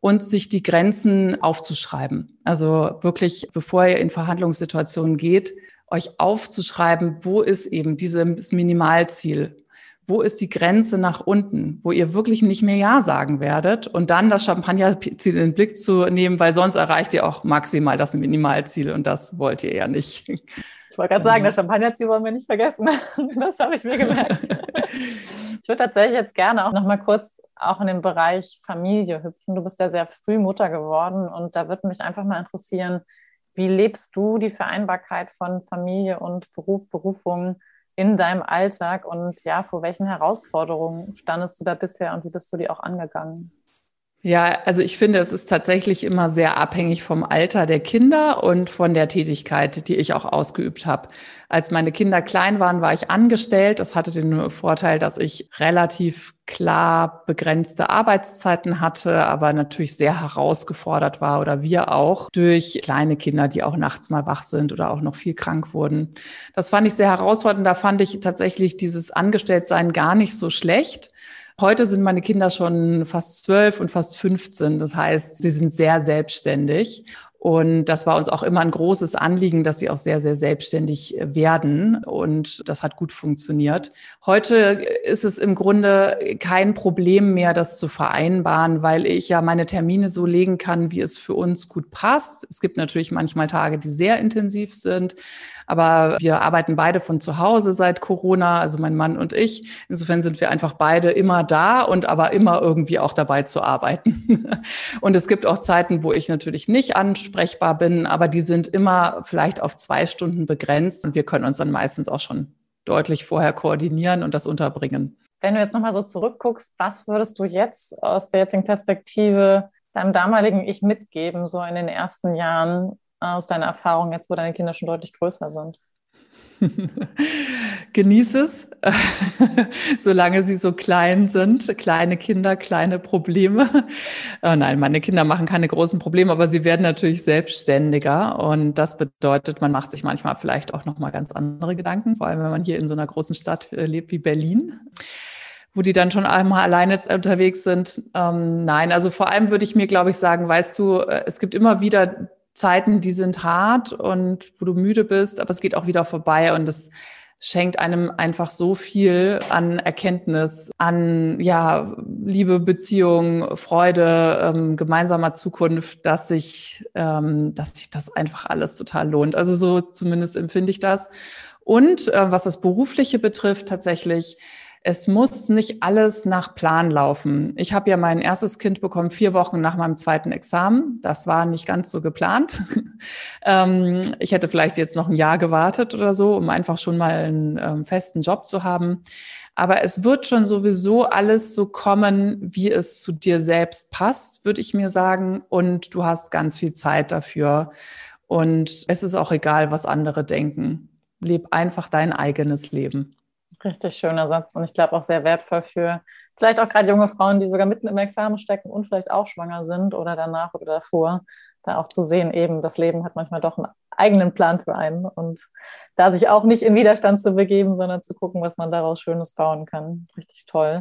und sich die Grenzen aufzuschreiben. Also wirklich, bevor ihr in Verhandlungssituationen geht, euch aufzuschreiben, wo ist eben dieses Minimalziel? Wo ist die Grenze nach unten, wo ihr wirklich nicht mehr Ja sagen werdet und dann das Champagnerziel in den Blick zu nehmen, weil sonst erreicht ihr auch maximal das Minimalziel und das wollt ihr ja nicht. Ich wollte gerade sagen, das Champagnerziel wollen wir nicht vergessen. Das habe ich mir gemerkt. Ich würde tatsächlich jetzt gerne auch noch mal kurz auch in den Bereich Familie hüpfen. Du bist ja sehr früh Mutter geworden und da würde mich einfach mal interessieren, wie lebst du die Vereinbarkeit von Familie und Beruf, Berufung in deinem Alltag und ja, vor welchen Herausforderungen standest du da bisher und wie bist du die auch angegangen? Ja, also ich finde, es ist tatsächlich immer sehr abhängig vom Alter der Kinder und von der Tätigkeit, die ich auch ausgeübt habe. Als meine Kinder klein waren, war ich angestellt. Das hatte den Vorteil, dass ich relativ klar begrenzte Arbeitszeiten hatte, aber natürlich sehr herausgefordert war oder wir auch durch kleine Kinder, die auch nachts mal wach sind oder auch noch viel krank wurden. Das fand ich sehr herausfordernd. Da fand ich tatsächlich dieses Angestelltsein gar nicht so schlecht Heute sind meine Kinder schon fast zwölf und fast 15. Das heißt, sie sind sehr selbstständig. Und das war uns auch immer ein großes Anliegen, dass sie auch sehr, sehr selbstständig werden. Und das hat gut funktioniert. Heute ist es im Grunde kein Problem mehr, das zu vereinbaren, weil ich ja meine Termine so legen kann, wie es für uns gut passt. Es gibt natürlich manchmal Tage, die sehr intensiv sind. Aber wir arbeiten beide von zu Hause seit Corona, also mein Mann und ich. Insofern sind wir einfach beide immer da und aber immer irgendwie auch dabei zu arbeiten. und es gibt auch Zeiten, wo ich natürlich nicht ansprechbar bin, aber die sind immer vielleicht auf zwei Stunden begrenzt und wir können uns dann meistens auch schon deutlich vorher koordinieren und das unterbringen. Wenn du jetzt nochmal so zurückguckst, was würdest du jetzt aus der jetzigen Perspektive deinem damaligen Ich mitgeben, so in den ersten Jahren, aus deiner Erfahrung jetzt, wo deine Kinder schon deutlich größer sind? Genieß es, solange sie so klein sind. Kleine Kinder, kleine Probleme. Oh nein, meine Kinder machen keine großen Probleme, aber sie werden natürlich selbstständiger. Und das bedeutet, man macht sich manchmal vielleicht auch nochmal ganz andere Gedanken, vor allem wenn man hier in so einer großen Stadt äh, lebt wie Berlin wo die dann schon einmal alleine unterwegs sind. Ähm, nein, also vor allem würde ich mir, glaube ich, sagen, weißt du, äh, es gibt immer wieder Zeiten, die sind hart und wo du müde bist, aber es geht auch wieder vorbei und es schenkt einem einfach so viel an Erkenntnis, an ja Liebe, Beziehung, Freude, ähm, gemeinsamer Zukunft, dass sich, ähm, dass sich das einfach alles total lohnt. Also so zumindest empfinde ich das. Und äh, was das Berufliche betrifft, tatsächlich es muss nicht alles nach Plan laufen. Ich habe ja mein erstes Kind bekommen vier Wochen nach meinem zweiten Examen. Das war nicht ganz so geplant. ähm, ich hätte vielleicht jetzt noch ein Jahr gewartet oder so, um einfach schon mal einen ähm, festen Job zu haben. Aber es wird schon sowieso alles so kommen, wie es zu dir selbst passt, würde ich mir sagen. Und du hast ganz viel Zeit dafür. Und es ist auch egal, was andere denken. Leb einfach dein eigenes Leben. Richtig schöner Satz und ich glaube auch sehr wertvoll für vielleicht auch gerade junge Frauen, die sogar mitten im Examen stecken und vielleicht auch schwanger sind oder danach oder davor, da auch zu sehen, eben das Leben hat manchmal doch einen eigenen Plan für einen und da sich auch nicht in Widerstand zu begeben, sondern zu gucken, was man daraus Schönes bauen kann. Richtig toll.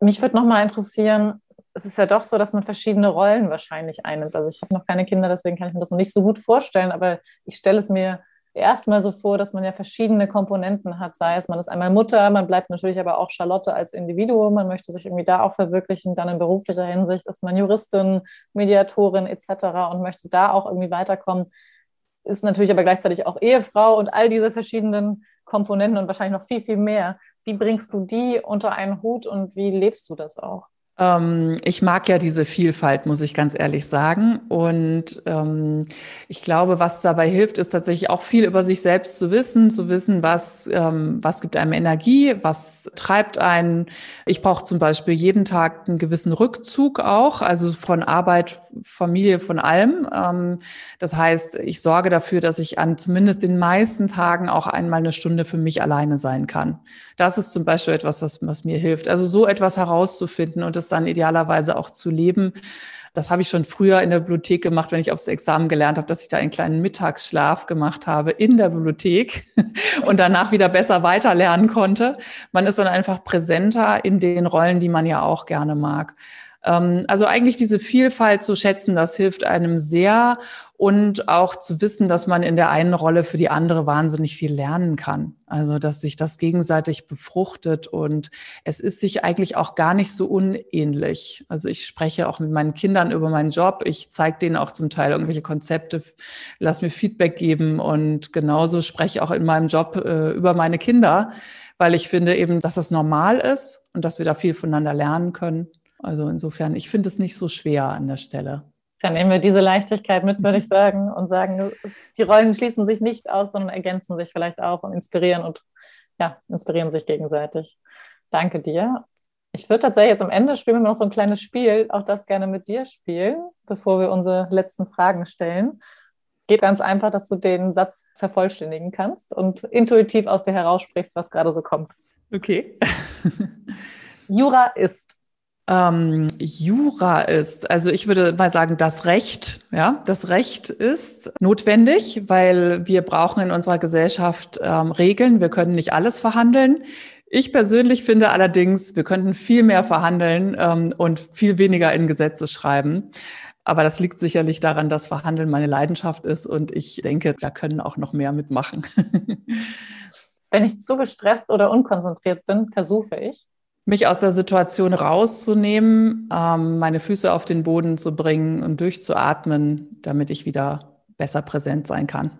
Mich würde nochmal interessieren, es ist ja doch so, dass man verschiedene Rollen wahrscheinlich einnimmt. Also ich habe noch keine Kinder, deswegen kann ich mir das noch nicht so gut vorstellen, aber ich stelle es mir erstmal so vor, dass man ja verschiedene Komponenten hat, sei es man ist einmal Mutter, man bleibt natürlich aber auch Charlotte als Individuum, man möchte sich irgendwie da auch verwirklichen, dann in beruflicher Hinsicht ist man Juristin, Mediatorin etc. und möchte da auch irgendwie weiterkommen. ist natürlich aber gleichzeitig auch Ehefrau und all diese verschiedenen Komponenten und wahrscheinlich noch viel, viel mehr. Wie bringst du die unter einen Hut und wie lebst du das auch? Ähm, ich mag ja diese Vielfalt, muss ich ganz ehrlich sagen. Und ähm, ich glaube, was dabei hilft, ist tatsächlich auch viel über sich selbst zu wissen, zu wissen, was, ähm, was gibt einem Energie, was treibt einen. Ich brauche zum Beispiel jeden Tag einen gewissen Rückzug auch, also von Arbeit, Familie, von allem. Ähm, das heißt, ich sorge dafür, dass ich an zumindest den meisten Tagen auch einmal eine Stunde für mich alleine sein kann. Das ist zum Beispiel etwas, was, was mir hilft. Also so etwas herauszufinden und das dann idealerweise auch zu leben. Das habe ich schon früher in der Bibliothek gemacht, wenn ich aufs Examen gelernt habe, dass ich da einen kleinen Mittagsschlaf gemacht habe in der Bibliothek und danach wieder besser weiterlernen konnte. Man ist dann einfach präsenter in den Rollen, die man ja auch gerne mag. Ähm, also eigentlich diese Vielfalt zu schätzen, das hilft einem sehr und auch zu wissen, dass man in der einen Rolle für die andere wahnsinnig viel lernen kann. Also, dass sich das gegenseitig befruchtet und es ist sich eigentlich auch gar nicht so unähnlich. Also, ich spreche auch mit meinen Kindern über meinen Job. Ich zeige denen auch zum Teil irgendwelche Konzepte, lass mir Feedback geben und genauso spreche auch in meinem Job äh, über meine Kinder, weil ich finde eben, dass das normal ist und dass wir da viel voneinander lernen können. Also insofern, ich finde es nicht so schwer an der Stelle. Dann nehmen wir diese Leichtigkeit mit, würde ich mhm. sagen, und sagen, die Rollen schließen sich nicht aus, sondern ergänzen sich vielleicht auch und inspirieren und ja, inspirieren sich gegenseitig. Danke dir. Ich würde tatsächlich jetzt am Ende spielen wir noch so ein kleines Spiel, auch das gerne mit dir spielen, bevor wir unsere letzten Fragen stellen. Geht ganz einfach, dass du den Satz vervollständigen kannst und intuitiv aus dir heraussprichst, was gerade so kommt. Okay. Jura ist ähm, Jura ist, also ich würde mal sagen, das Recht, ja, das Recht ist notwendig, weil wir brauchen in unserer Gesellschaft ähm, Regeln. Wir können nicht alles verhandeln. Ich persönlich finde allerdings, wir könnten viel mehr verhandeln ähm, und viel weniger in Gesetze schreiben. Aber das liegt sicherlich daran, dass Verhandeln meine Leidenschaft ist und ich denke, da können auch noch mehr mitmachen. Wenn ich zu gestresst oder unkonzentriert bin, versuche ich, mich aus der Situation rauszunehmen, ähm, meine Füße auf den Boden zu bringen und durchzuatmen, damit ich wieder besser präsent sein kann.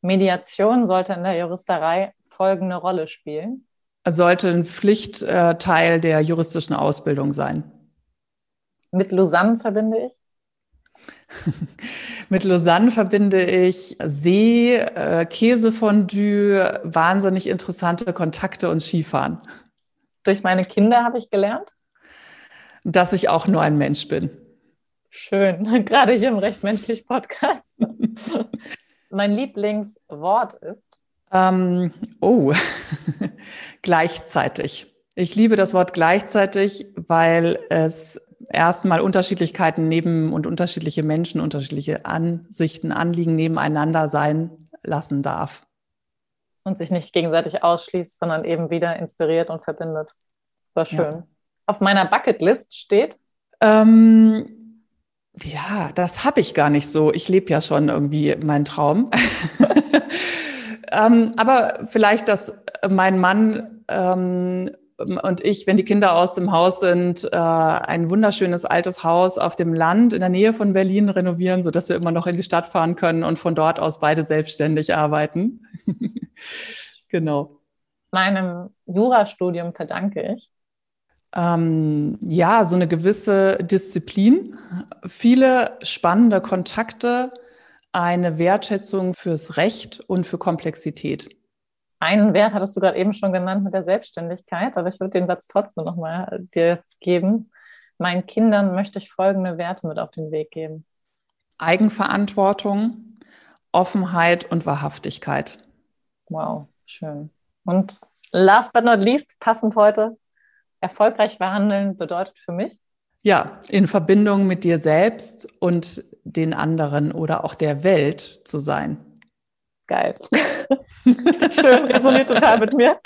Mediation sollte in der Juristerei folgende Rolle spielen. Sollte ein Pflichtteil der juristischen Ausbildung sein. Mit Lausanne verbinde ich? Mit Lausanne verbinde ich See, äh, Käsefondue, wahnsinnig interessante Kontakte und Skifahren durch meine Kinder habe ich gelernt? Dass ich auch nur ein Mensch bin. Schön, gerade hier im Recht menschlich Podcast. mein Lieblingswort ist? Ähm, oh, gleichzeitig. Ich liebe das Wort gleichzeitig, weil es erstmal Unterschiedlichkeiten neben und unterschiedliche Menschen, unterschiedliche Ansichten, Anliegen nebeneinander sein lassen darf und sich nicht gegenseitig ausschließt, sondern eben wieder inspiriert und verbindet. Super schön. Ja. Auf meiner Bucketlist steht. Ähm, ja, das habe ich gar nicht so. Ich lebe ja schon irgendwie meinen Traum. ähm, aber vielleicht, dass mein Mann ähm, und ich, wenn die Kinder aus dem Haus sind, äh, ein wunderschönes altes Haus auf dem Land in der Nähe von Berlin renovieren, so dass wir immer noch in die Stadt fahren können und von dort aus beide selbstständig arbeiten. genau. Meinem Jurastudium verdanke ich. Ähm, ja, so eine gewisse Disziplin, viele spannende Kontakte, eine Wertschätzung fürs Recht und für Komplexität. Einen Wert hattest du gerade eben schon genannt mit der Selbstständigkeit, aber ich würde den Satz trotzdem nochmal dir geben. Meinen Kindern möchte ich folgende Werte mit auf den Weg geben. Eigenverantwortung, Offenheit und Wahrhaftigkeit. Wow, schön. Und last but not least, passend heute, erfolgreich verhandeln bedeutet für mich? Ja, in Verbindung mit dir selbst und den anderen oder auch der Welt zu sein. Geil. Schön, resoniert total mit mir.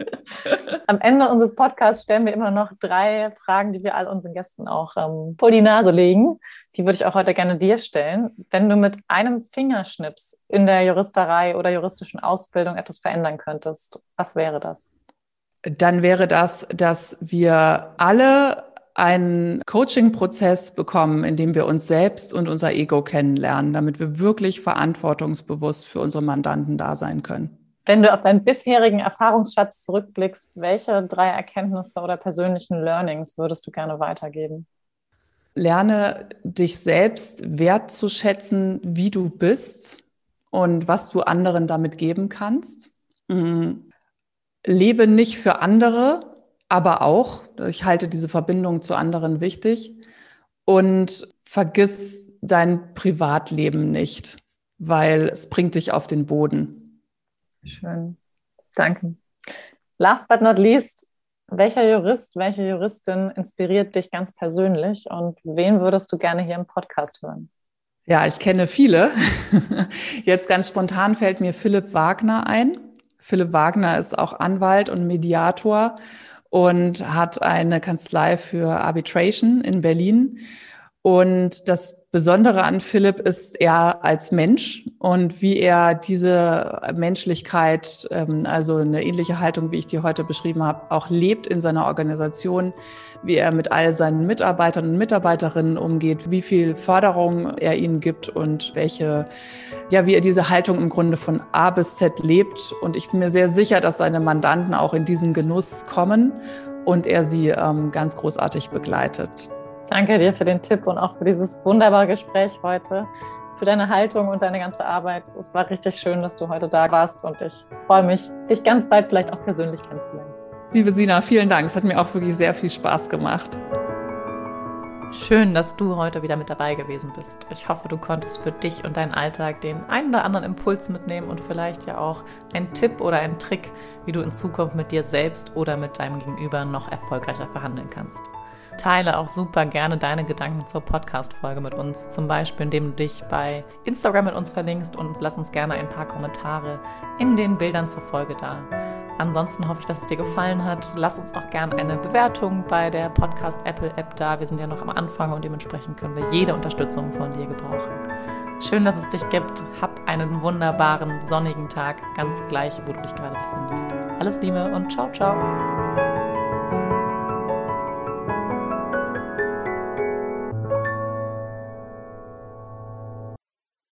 Am Ende unseres Podcasts stellen wir immer noch drei Fragen, die wir all unseren Gästen auch ähm, vor die Nase legen. Die würde ich auch heute gerne dir stellen. Wenn du mit einem Fingerschnips in der Juristerei oder juristischen Ausbildung etwas verändern könntest, was wäre das? Dann wäre das, dass wir alle einen Coaching-Prozess bekommen, in dem wir uns selbst und unser Ego kennenlernen, damit wir wirklich verantwortungsbewusst für unsere Mandanten da sein können. Wenn du auf deinen bisherigen Erfahrungsschatz zurückblickst, welche drei Erkenntnisse oder persönlichen Learnings würdest du gerne weitergeben? Lerne dich selbst wertzuschätzen, wie du bist und was du anderen damit geben kannst. Mhm. Lebe nicht für andere, aber auch, ich halte diese Verbindung zu anderen wichtig und vergiss dein Privatleben nicht, weil es bringt dich auf den Boden. Schön. Danke. Last but not least, welcher Jurist, welche Juristin inspiriert dich ganz persönlich und wen würdest du gerne hier im Podcast hören? Ja, ich kenne viele. Jetzt ganz spontan fällt mir Philipp Wagner ein. Philipp Wagner ist auch Anwalt und Mediator und hat eine Kanzlei für Arbitration in Berlin. Und das Besondere an Philipp ist er als Mensch und wie er diese Menschlichkeit, ähm, also eine ähnliche Haltung, wie ich die heute beschrieben habe, auch lebt in seiner Organisation, wie er mit all seinen Mitarbeitern und Mitarbeiterinnen umgeht, wie viel Förderung er ihnen gibt und welche, ja, wie er diese Haltung im Grunde von A bis Z lebt. Und ich bin mir sehr sicher, dass seine Mandanten auch in diesen Genuss kommen und er sie ähm, ganz großartig begleitet. Danke dir für den Tipp und auch für dieses wunderbare Gespräch heute, für deine Haltung und deine ganze Arbeit. Es war richtig schön, dass du heute da warst und ich freue mich, dich ganz bald vielleicht auch persönlich kennenzulernen. Liebe Sina, vielen Dank. Es hat mir auch wirklich sehr viel Spaß gemacht. Schön, dass du heute wieder mit dabei gewesen bist. Ich hoffe, du konntest für dich und deinen Alltag den einen oder anderen Impuls mitnehmen und vielleicht ja auch einen Tipp oder einen Trick, wie du in Zukunft mit dir selbst oder mit deinem Gegenüber noch erfolgreicher verhandeln kannst. Teile auch super gerne deine Gedanken zur Podcast-Folge mit uns. Zum Beispiel, indem du dich bei Instagram mit uns verlinkst und lass uns gerne ein paar Kommentare in den Bildern zur Folge da. Ansonsten hoffe ich, dass es dir gefallen hat. Lass uns auch gerne eine Bewertung bei der Podcast Apple App da. Wir sind ja noch am Anfang und dementsprechend können wir jede Unterstützung von dir gebrauchen. Schön, dass es dich gibt. Hab einen wunderbaren, sonnigen Tag, ganz gleich, wo du dich gerade befindest. Alles Liebe und ciao, ciao.